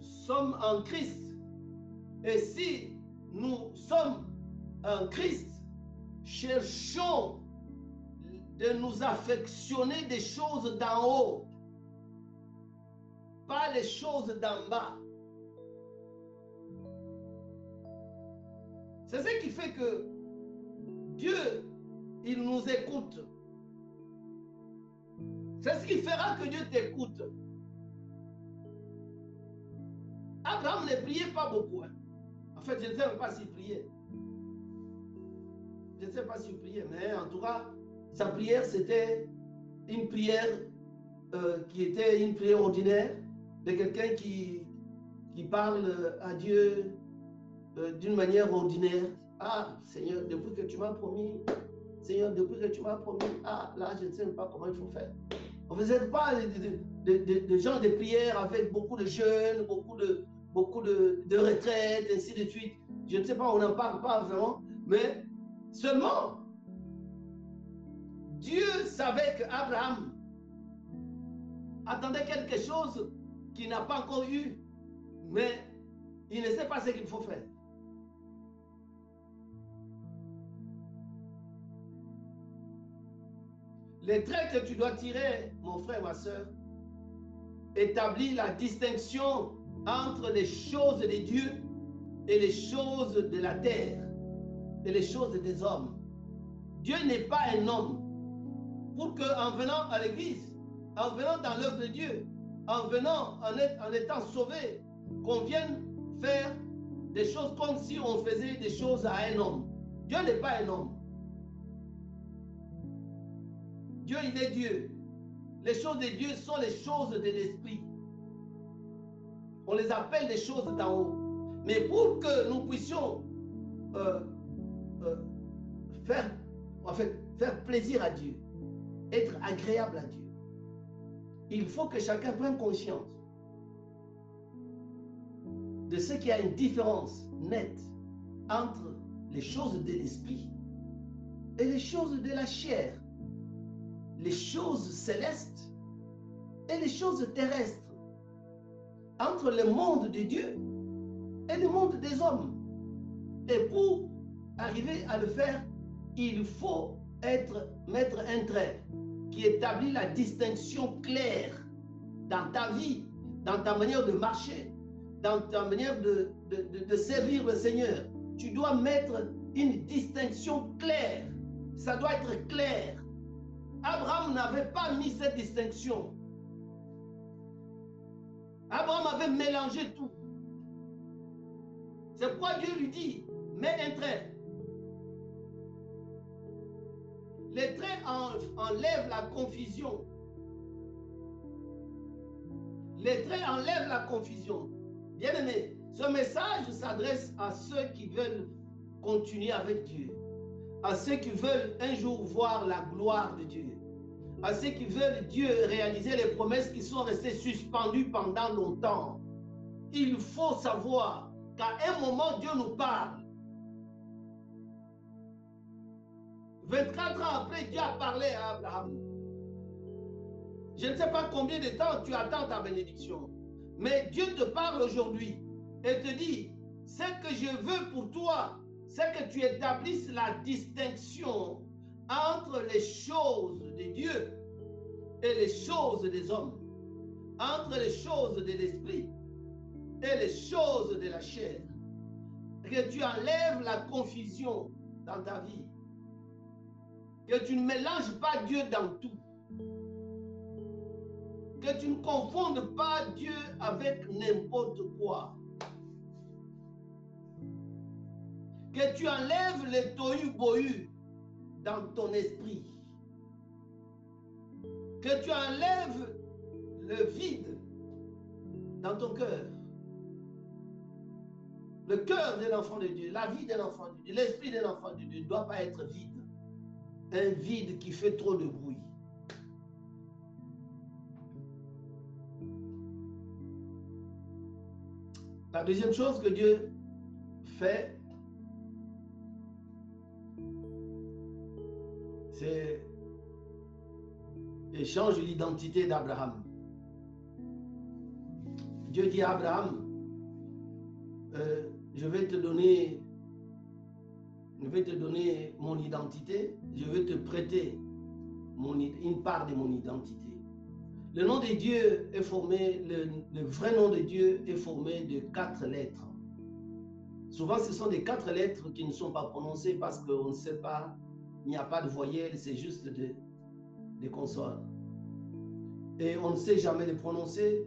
sommes en Christ, et si nous sommes en Christ, cherchons de nous affectionner des choses d'en haut, pas les choses d'en bas. C'est ce qui fait que Dieu, il nous écoute. C'est ce qui fera que Dieu t'écoute. Abraham ne priait pas beaucoup. Hein. En fait, je ne sais pas s'il priait. Je ne sais pas s'il priait, mais en tout cas, sa prière, c'était une prière euh, qui était une prière ordinaire de quelqu'un qui, qui parle à Dieu euh, d'une manière ordinaire. Ah, Seigneur, depuis que tu m'as promis, Seigneur, depuis que tu m'as promis, ah, là, je ne sais pas comment il faut faire. On ne faisait pas des gens de prière avec beaucoup de jeûnes, beaucoup de, beaucoup de, de retraites, ainsi de suite. Je ne sais pas, on n'en parle pas vraiment, mais seulement Dieu savait qu'Abraham attendait quelque chose qu'il n'a pas encore eu, mais il ne sait pas ce qu'il faut faire. Les traits que tu dois tirer, mon frère, ma soeur, établit la distinction entre les choses de Dieu et les choses de la terre et les choses des hommes. Dieu n'est pas un homme pour qu'en venant à l'église, en venant dans l'œuvre de Dieu, en venant, en, en étant sauvé, qu'on vienne faire des choses comme si on faisait des choses à un homme. Dieu n'est pas un homme. Dieu, il est Dieu. Les choses de Dieu sont les choses de l'esprit. On les appelle des choses d'en haut. Mais pour que nous puissions euh, euh, faire, faire plaisir à Dieu, être agréable à Dieu, il faut que chacun prenne conscience de ce qu'il y a une différence nette entre les choses de l'esprit et les choses de la chair, les choses célestes et les choses terrestres, entre le monde de Dieu et le monde des hommes. Et pour arriver à le faire, il faut être, mettre un trait qui établit la distinction claire dans ta vie, dans ta manière de marcher, dans ta manière de, de, servir le Seigneur. Tu dois mettre une distinction claire. Ça doit être clair. Abraham n'avait pas mis cette distinction. Abraham avait mélangé tout. C'est pourquoi Dieu lui dit, mets un trait. Les traits enlèvent la confusion. Les traits enlèvent la confusion. Bien aimé, ce message s'adresse à ceux qui veulent continuer avec Dieu, à ceux qui veulent un jour voir la gloire de Dieu, à ceux qui veulent Dieu réaliser les promesses qui sont restées suspendues pendant longtemps. Il faut savoir qu'à un moment, Dieu nous parle. 24 ans après, Dieu a parlé à Abraham. Je ne sais pas combien de temps tu attends ta bénédiction, mais Dieu te parle aujourd'hui et te dit, ce que je veux pour toi, c'est que tu établisses la distinction entre les choses de Dieu et les choses des hommes, entre les choses de l'esprit et les choses de la chair. Que tu enlèves la confusion dans ta vie. Que tu ne mélanges pas Dieu dans tout. Que tu ne confondes pas Dieu avec n'importe quoi. Que tu enlèves le tohu-bohu dans ton esprit. Que tu enlèves le vide dans ton cœur. Le cœur de l'enfant de Dieu, la vie de l'enfant de Dieu, l'esprit de l'enfant de Dieu ne doit pas être vide. Un vide qui fait trop de bruit. La deuxième chose que Dieu fait, c'est change l'identité d'Abraham. Dieu dit à Abraham, euh, je vais te donner, je vais te donner mon identité, je vais te prêter mon, une part de mon identité. Le nom de Dieu est formé, le, le vrai nom de Dieu est formé de quatre lettres. Souvent, ce sont des quatre lettres qui ne sont pas prononcées parce qu'on ne sait pas, il n'y a pas de voyelles, c'est juste des, consonnes. Et on ne sait jamais les prononcer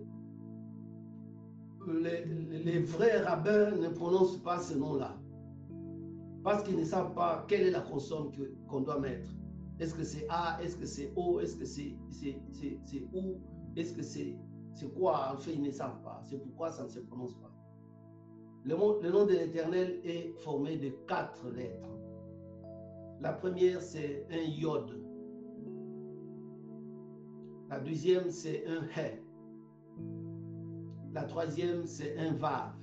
les, vrais rabbins ne prononcent pas ce nom-là. Parce qu'ils ne savent pas quelle est la consonne qu'on doit mettre. Est-ce que c'est A, est-ce que c'est O, est-ce que c'est OU, est-ce que c'est quoi? En fait, ils ne savent pas. C'est pourquoi ça ne se prononce pas. Le, le nom de l'Éternel est formé de quatre lettres. La première, c'est un yod. La deuxième, c'est un he. La troisième, c'est un vav.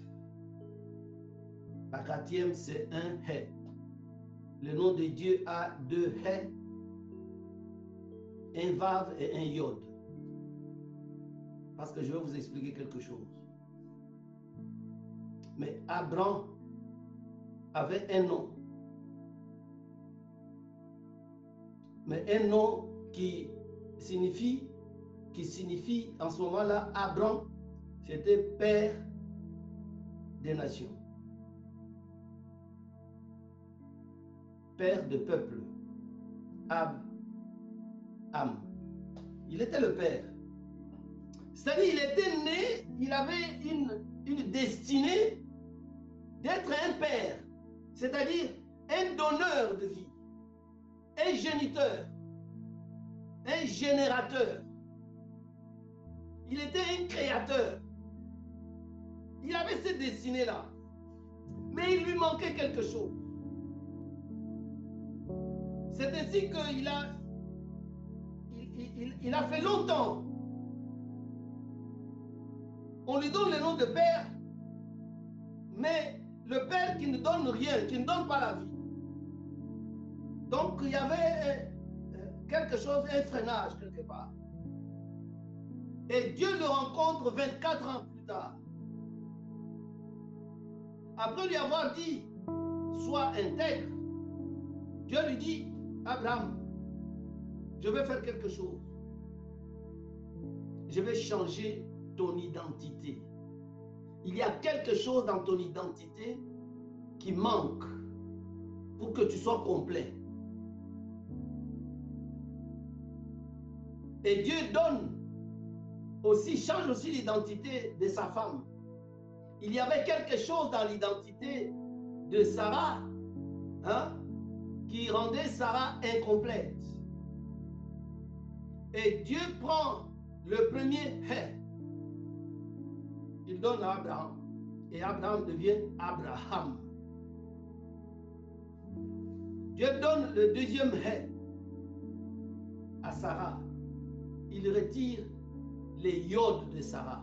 La quatrième, c'est un he. Le nom de Dieu a deux he, un vav et un yod. Parce que je vais vous expliquer quelque chose. Mais Abraham avait un nom. Mais un nom qui signifie, qui signifie en ce moment-là, Abraham c'était père des nations. Père de peuple. Ab, Am. Il était le père. C'est-à-dire, il était né, il avait une, une destinée d'être un père. C'est-à-dire, un donneur de vie, un géniteur, un générateur. Il était un créateur. Il avait cette destinée-là. Mais il lui manquait quelque chose. C'est ainsi qu'il a, il, il, a fait longtemps. On lui donne le nom de père, mais le père qui ne donne rien, qui ne donne pas la vie. Donc il y avait euh, quelque chose, un freinage quelque part. Et Dieu le rencontre 24 ans plus tard. Après lui avoir dit, sois intègre, Dieu lui dit, Abraham, je vais faire quelque chose. Je vais changer ton identité. Il y a quelque chose dans ton identité qui manque pour que tu sois complet. Et Dieu donne aussi, change aussi l'identité de sa femme. Il y avait quelque chose dans l'identité de Sarah hein, qui rendait Sarah incomplète. Et Dieu prend le premier hé. Il donne à Abraham. Et Abraham devient Abraham. Dieu donne le deuxième hé à Sarah. Il retire les yodes de Sarah.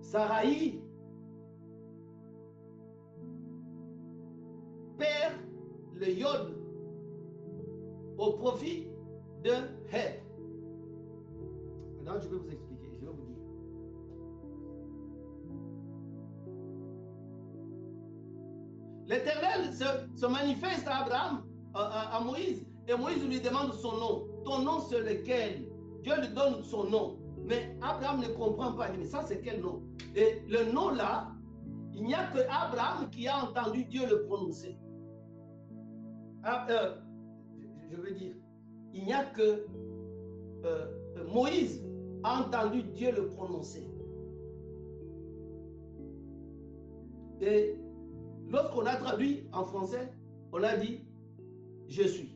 Sarai perd le iode au profit de Heb. Maintenant, je vais vous expliquer, je vais vous dire. L'Éternel se, manifeste à Abraham, à Moïse, et Moïse lui demande son nom. Ton nom, c'est lequel? Dieu lui donne son nom. Mais Abraham ne comprend pas. mais ça, c'est quel nom? Et le nom là, il n'y a que Abraham qui a entendu Dieu le prononcer. Ah, euh, je veux dire, il n'y a que euh, Moïse a entendu Dieu le prononcer. Et lorsqu'on a traduit en français, on a dit je suis.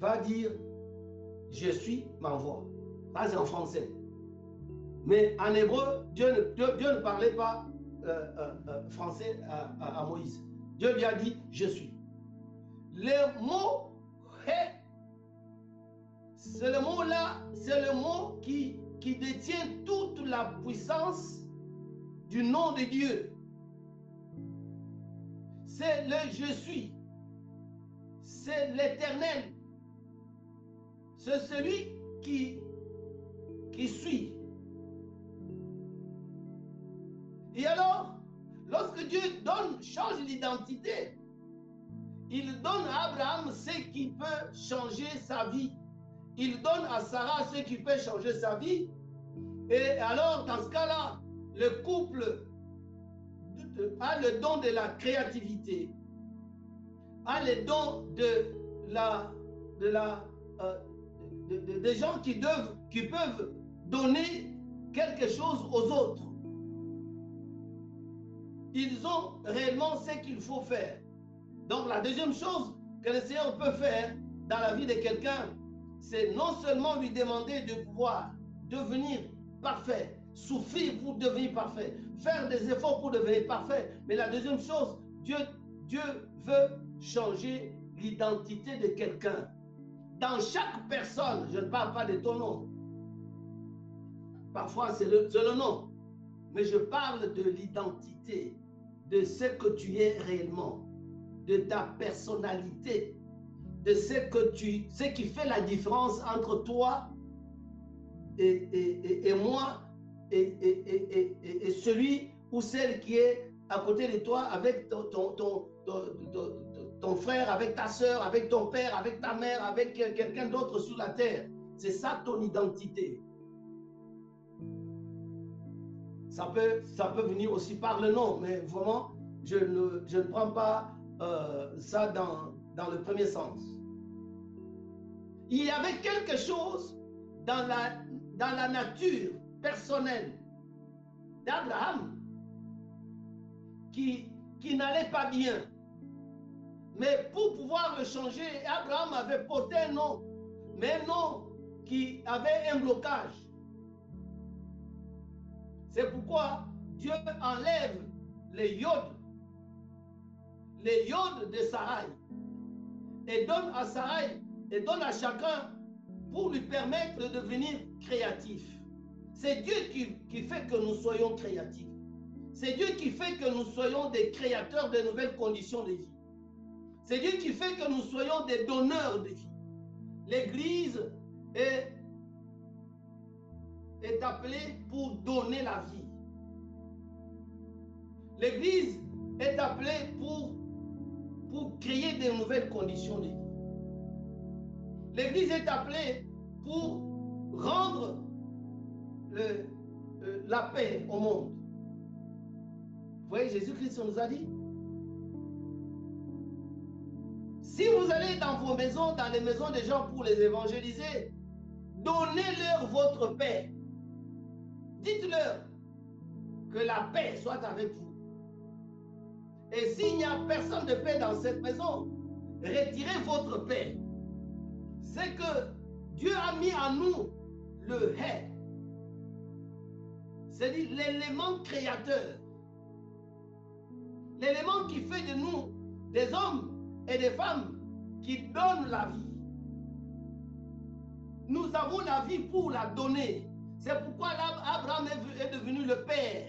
Va dire je suis m'envoie. Ça, c'est en français. Mais en hébreu, Dieu ne, parlait pas euh, euh, euh, français à, Moïse. Dieu lui a dit, je suis. Le mot c'est le mot là, c'est le mot qui, qui détient toute la puissance du nom de Dieu. C'est le je suis. C'est l'éternel c'est celui qui, suit. Et alors, lorsque Dieu change l'identité, il donne à Abraham ce qui peut changer sa vie. Il donne à Sarah ce qui peut changer sa vie. Et alors, dans ce cas-là, le couple a le don de la créativité, a le don de la, de euh, des gens qui, peuvent donner quelque chose aux autres. Ils ont réellement ce qu'il faut faire. Donc la deuxième chose que le Seigneur peut faire dans la vie de quelqu'un, c'est non seulement lui demander de pouvoir devenir parfait, souffrir pour devenir parfait, faire des efforts pour devenir parfait, mais la deuxième chose, Dieu veut changer l'identité de quelqu'un dans chaque personne, je ne parle pas de ton nom. Parfois, c'est le, nom. Mais je parle de l'identité, de ce que tu es réellement, de ta personnalité, de ce que tu, ce qui fait la différence entre toi et, moi et, celui ou celle qui est à côté de toi avec ton frère, avec ta soeur, avec ton père, avec ta mère, avec quelqu'un d'autre sur la terre. C'est ça ton identité. Ça peut, ça peut venir aussi par le nom, mais vraiment, je ne, je ne prends pas euh, ça dans, dans le premier sens. Il y avait quelque chose dans la, dans la nature personnelle d'Abraham qui, qui n'allait pas bien. Mais pour pouvoir le changer, Abraham avait porté un nom, mais un nom qui avait un blocage. C'est pourquoi Dieu enlève les iodes, les iodes de Sarai, et donne à Sarai, et donne à chacun pour lui permettre de devenir créatif. C'est Dieu qui, qui fait que nous soyons créatifs. C'est Dieu qui fait que nous soyons des créateurs de nouvelles conditions de vie. C'est Dieu qui fait que nous soyons des donneurs de vie. L'Église est, appelée pour donner la vie. L'Église est appelée pour, pour créer de nouvelles conditions de vie. L'Église est appelée pour rendre euh, la paix au monde. Vous voyez, Jésus-Christ nous a dit, si vous allez dans vos maisons, dans les maisons des gens pour les évangéliser, donnez-leur votre paix. Dites-leur que la paix soit avec vous. Et s'il n'y a personne de paix dans cette maison, retirez votre paix. C'est que Dieu a mis en nous le hé. C'est-à-dire l'élément créateur. L'élément qui fait de nous des hommes et des femmes qui donnent la vie. Nous avons la vie pour la donner. C'est pourquoi Abraham est devenu le père.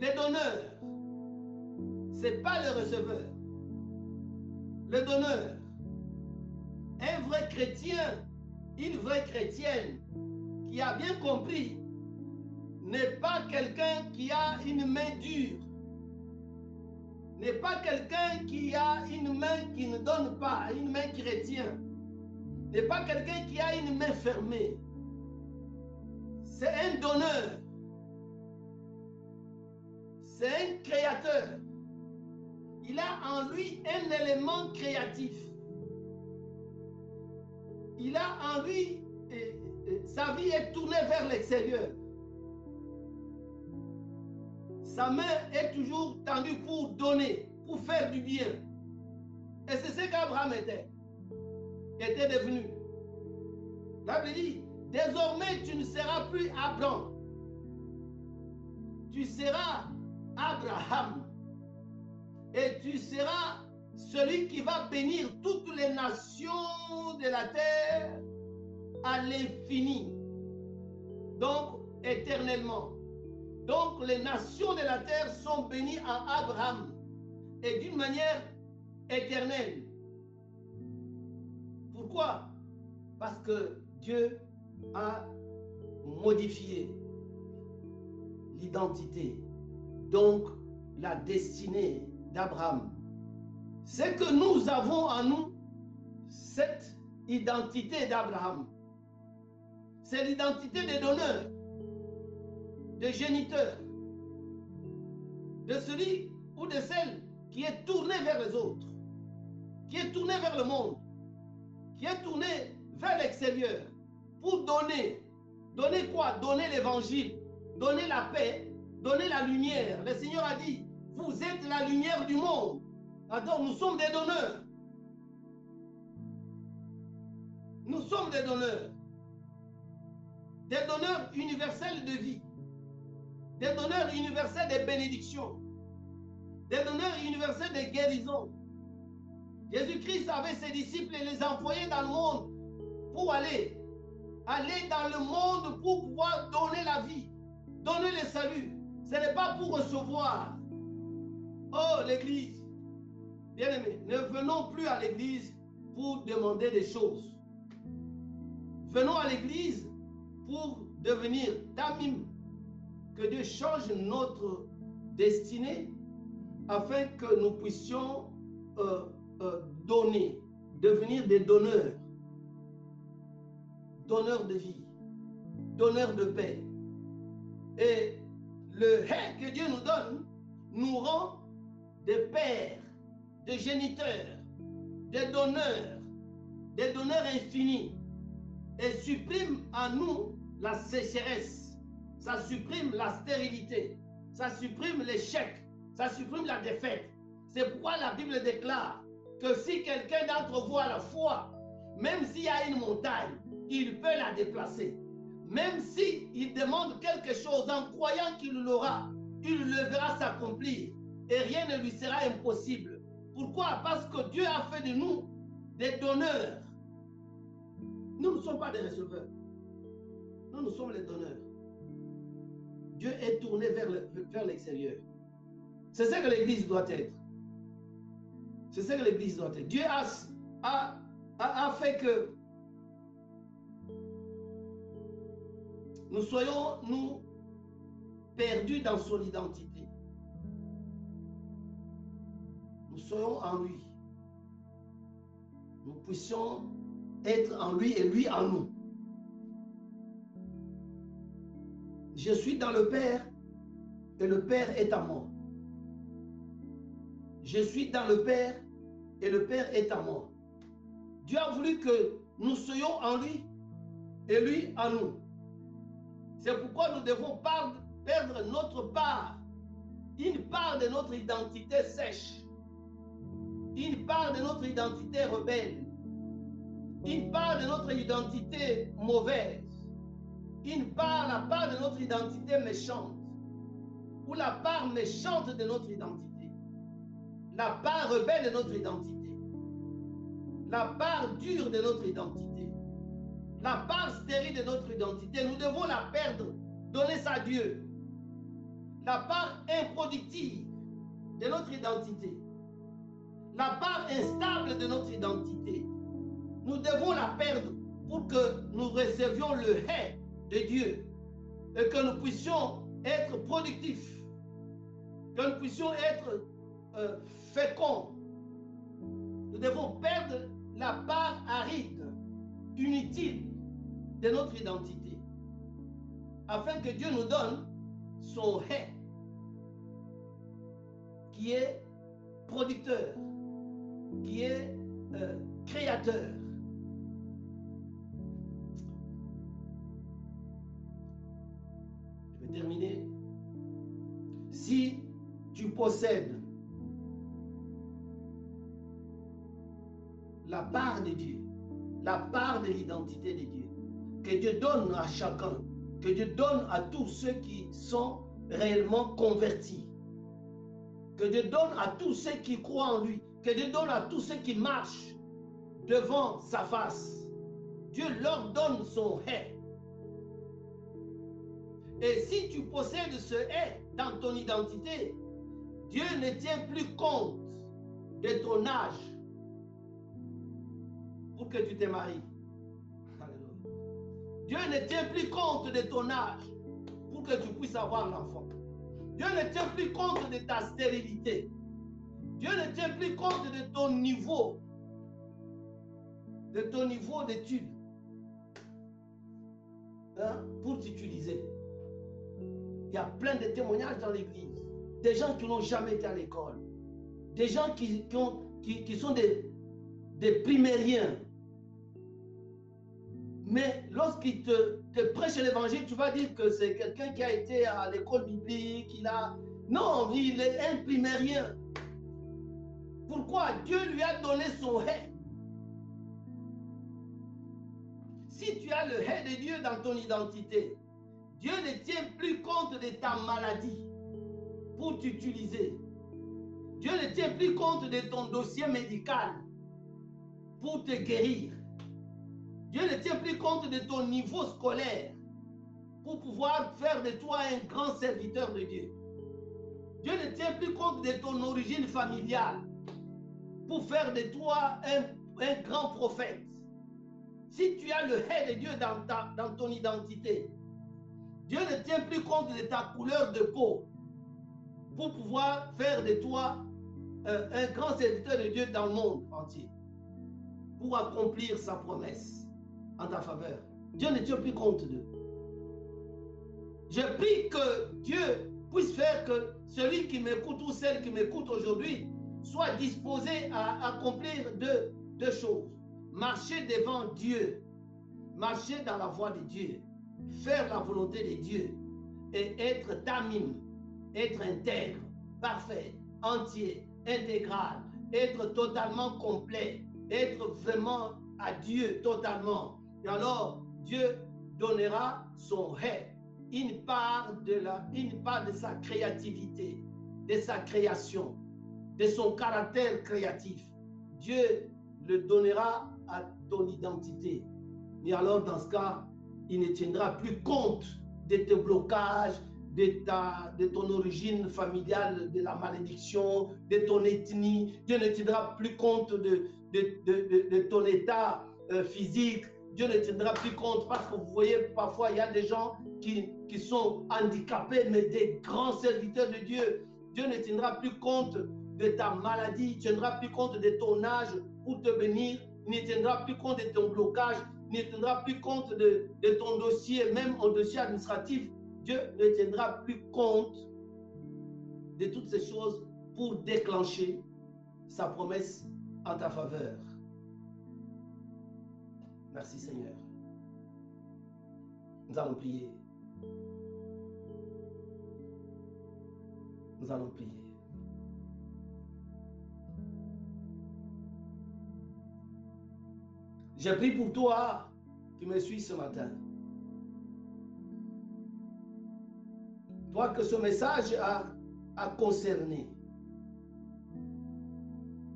Le donneur. Ce n'est pas le receveur. Le donneur. Un vrai chrétien, une vraie chrétienne qui a bien compris n'est pas quelqu'un qui a une main dure, n'est pas quelqu'un qui a une main qui ne donne pas, une main qui retient, n'est pas quelqu'un qui a une main fermée. C'est un donneur. C'est un créateur. Il a en lui un élément créatif. Il a en lui, sa vie est tournée vers l'extérieur. Sa main est toujours tendue pour donner, pour faire du bien. Et c'est ce qu'Abraham était, était devenu. La Bible dit, désormais tu ne seras plus Abraham. Tu seras Abraham. Et tu seras celui qui va bénir toutes les nations de la terre à l'infini. Donc, éternellement. Donc, les nations de la terre sont bénies en Abraham et d'une manière éternelle. Pourquoi? Parce que Dieu a modifié l'identité, donc la destinée d'Abraham. C'est que nous avons en nous cette identité d'Abraham. C'est l'identité des donneurs, des géniteurs, de celui ou de celle qui est tourné vers les autres, qui est tourné vers le monde, qui est tourné vers l'extérieur pour donner. Donner quoi? Donner l'évangile, donner la paix, donner la lumière. Le Seigneur a dit, vous êtes la lumière du monde. Alors nous sommes des donneurs. Nous sommes des donneurs. Des donneurs universels de vie. Des donneurs universels de bénédictions. Des donneurs universels de guérison. Jésus-Christ avait ses disciples et les envoyait dans le monde pour aller. Aller dans le monde pour pouvoir donner la vie, donner le salut. Ce n'est pas pour recevoir. Oh, l'Église. Bien-aimés, ne venons plus à l'Église pour demander des choses. Venons à l'Église pour devenir tamim. Que Dieu change notre destinée afin que nous puissions euh, euh, donner, devenir des donneurs. Donneurs de vie, donneurs de paix. Et le hé que Dieu nous donne nous rend des pères, des géniteurs, des donneurs, des donneurs infinis, et supprime en nous la sécheresse, ça supprime la stérilité, ça supprime l'échec, ça supprime la défaite. C'est pourquoi la Bible déclare que si quelqu'un d'entre vous a la foi, même s'il y a une montagne, il peut la déplacer. même si il demande quelque chose en croyant qu'il l'aura, il le verra s'accomplir et rien ne lui sera impossible. Pourquoi? Parce que Dieu a fait de nous des donneurs. Nous ne sommes pas des receveurs. Nous, nous sommes les donneurs. Dieu est tourné vers l'extérieur. C'est ce que l'Église doit être. C'est ce que l'Église doit être. Dieu a, a, fait que nous soyons, nous, perdus dans son identité. Nous soyons en lui. Nous puissions être en lui et lui en nous. Je suis dans le Père et le Père est à moi. Je suis dans le Père et le Père est à moi. Dieu a voulu que nous soyons en lui et lui en nous. C'est pourquoi nous devons perdre notre part, une part de notre identité sèche, une part de notre identité rebelle, une part de notre identité mauvaise, une part, la part de notre identité méchante, ou la part méchante de notre identité, la part rebelle de notre identité, la part dure de notre identité, la part stérile de notre identité. Nous devons la perdre, donner ça à Dieu. La part improductive de notre identité, la part instable de notre identité. Nous devons la perdre pour que nous recevions le haie de Dieu et que nous puissions être productifs, que nous puissions être euh, féconds. Nous devons perdre la part aride, inutile de notre identité, afin que Dieu nous donne son haie, qui est producteur, qui est euh, créateur. Vais terminer. Si tu possèdes la part de Dieu, la part de l'identité de Dieu, que Dieu donne à chacun, que Dieu donne à tous ceux qui sont réellement convertis, que Dieu donne à tous ceux qui croient en lui, que Dieu donne à tous ceux qui marchent devant sa face. Dieu leur donne son haie. Et si tu possèdes ce haie dans ton identité, Dieu ne tient plus compte de ton âge pour que tu te maries. Dieu ne tient plus compte de ton âge pour que tu puisses avoir l'enfant. Dieu ne tient plus compte de ta stérilité. Dieu ne tient plus compte de ton niveau, de ton niveau d'études hein, pour t'utiliser. Il y a plein de témoignages dans l'église. Des gens qui n'ont jamais été à l'école. Des gens qui, sont des, des primériens. Mais lorsqu'il te, te prêche l'évangile, tu vas dire que c'est quelqu'un qui a été à l'école biblique, il a... Non, il est un primérien. Pourquoi Dieu lui a donné son haie. Si tu as le haie de Dieu dans ton identité, Dieu ne tient plus compte de ta maladie pour t'utiliser. Dieu ne tient plus compte de ton dossier médical pour te guérir. Dieu ne tient plus compte de ton niveau scolaire pour pouvoir faire de toi un grand serviteur de Dieu. Dieu ne tient plus compte de ton origine familiale pour faire de toi un, grand prophète. Si tu as le haie de Dieu dans ton identité, Dieu ne tient plus compte de ta couleur de peau pour pouvoir faire de toi euh, un grand serviteur de Dieu dans le monde entier, pour accomplir sa promesse en ta faveur. Dieu ne tient plus compte d'eux. Je prie que Dieu puisse faire que celui qui m'écoute ou celle qui m'écoute aujourd'hui soit disposé à accomplir deux, deux choses. Marcher devant Dieu, marcher dans la voie de Dieu, faire la volonté de Dieu et être tamim, être intègre, parfait, entier, intégral, être totalement complet, être vraiment à Dieu totalement. Et alors, Dieu donnera son haie, une part de la, une part de sa créativité, de sa création, de son caractère créatif. Dieu le donnera à ton identité. Et alors, dans ce cas, il ne tiendra plus compte de tes blocages, de, ta, de ton origine familiale, de la malédiction, de ton ethnie. Dieu ne tiendra plus compte de, de, de, de ton état euh, physique. Dieu ne tiendra plus compte parce que vous voyez, parfois, il y a des gens qui, qui sont handicapés, mais des grands serviteurs de Dieu. Dieu ne tiendra plus compte de ta maladie, il ne tiendra plus compte de ton âge pour te bénir, il ne tiendra plus compte de ton blocage, ne tiendra plus compte de, de ton dossier, même un dossier administratif. Dieu ne tiendra plus compte de toutes ces choses pour déclencher sa promesse en ta faveur. Merci Seigneur. Nous allons prier. Nous allons prier. J'ai pris pour toi qui me suis ce matin. Toi que ce message a, a concerné.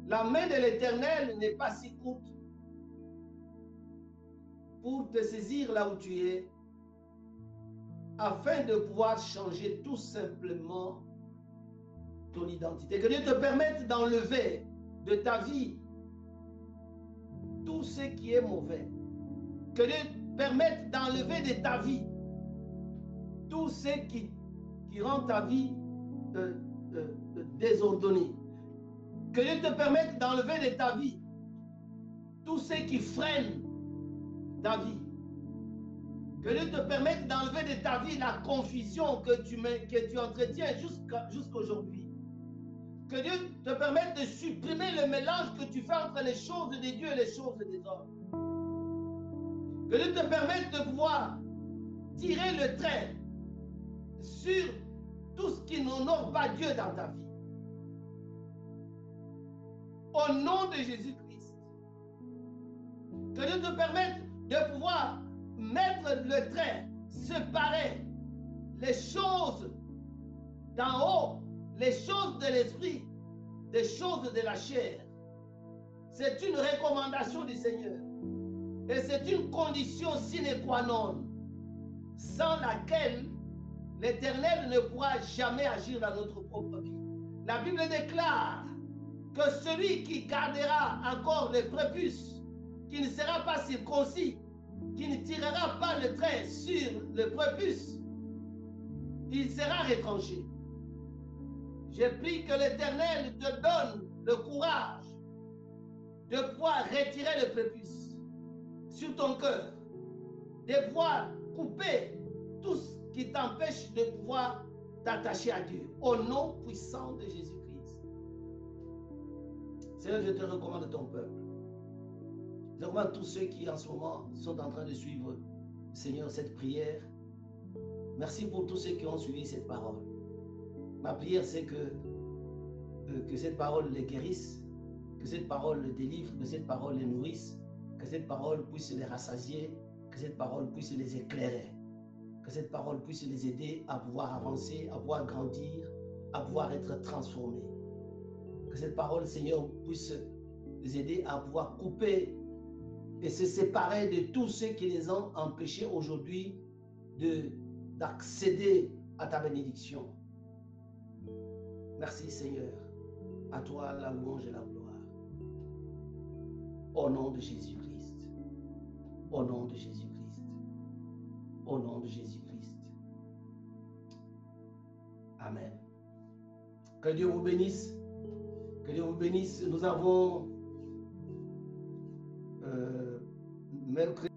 La main de l'Éternel n'est pas si courte pour te saisir là où tu es, afin de pouvoir changer tout simplement ton identité. Que Dieu te permette d'enlever de ta vie tout ce qui est mauvais. Que Dieu te permette d'enlever de ta vie tout ce qui, qui rend ta vie euh, euh, euh, désordonnée. Que Dieu te permette d'enlever de ta vie tout ce qui freine ta vie. Que Dieu te permette d'enlever de ta vie la confusion que tu, que tu entretiens jusqu'à jusqu'aujourd'hui. Que Dieu te permette de supprimer le mélange que tu fais entre les choses de Dieu et les choses des hommes. Que Dieu te permette de pouvoir tirer le trait sur tout ce qui n'honore pas Dieu dans ta vie. Au nom de Jésus-Christ. Que Dieu te permette de pouvoir mettre le trait, séparer les choses d'en haut, les choses de l'esprit, des choses de la chair. C'est une recommandation du Seigneur. Et c'est une condition sine qua non, sans laquelle l'Éternel ne pourra jamais agir dans notre propre vie. La Bible déclare que celui qui gardera encore les prépuces, qui ne sera pas circoncis, qui ne tirera pas le trait sur le prépuce, il sera retranché. J'ai pris que l'Éternel te donne le courage de pouvoir retirer le prépuce sur ton cœur, de pouvoir couper tout ce qui t'empêche de pouvoir t'attacher à Dieu. Au nom puissant de Jésus-Christ. Seigneur, je te recommande ton peuple. Je recommande tous ceux qui en ce moment sont en train de suivre, Seigneur, cette prière. Merci pour tous ceux qui ont suivi cette parole. Ma prière, c'est que, euh, que cette parole les guérisse, que cette parole les délivre, que cette parole les nourrisse, que cette parole puisse les rassasier, que cette parole puisse les éclairer, que cette parole puisse les aider à pouvoir avancer, à pouvoir grandir, à pouvoir être transformés. Que cette parole, Seigneur, puisse les aider à pouvoir couper et se séparer de tous ceux qui les ont empêchés aujourd'hui d'accéder à ta bénédiction. Merci Seigneur. À toi la louange et la gloire. Au nom de Jésus-Christ. Au nom de Jésus-Christ. Au nom de Jésus-Christ. Amen. Que Dieu vous bénisse. Que Dieu vous bénisse. Nous avons euh, mercredi.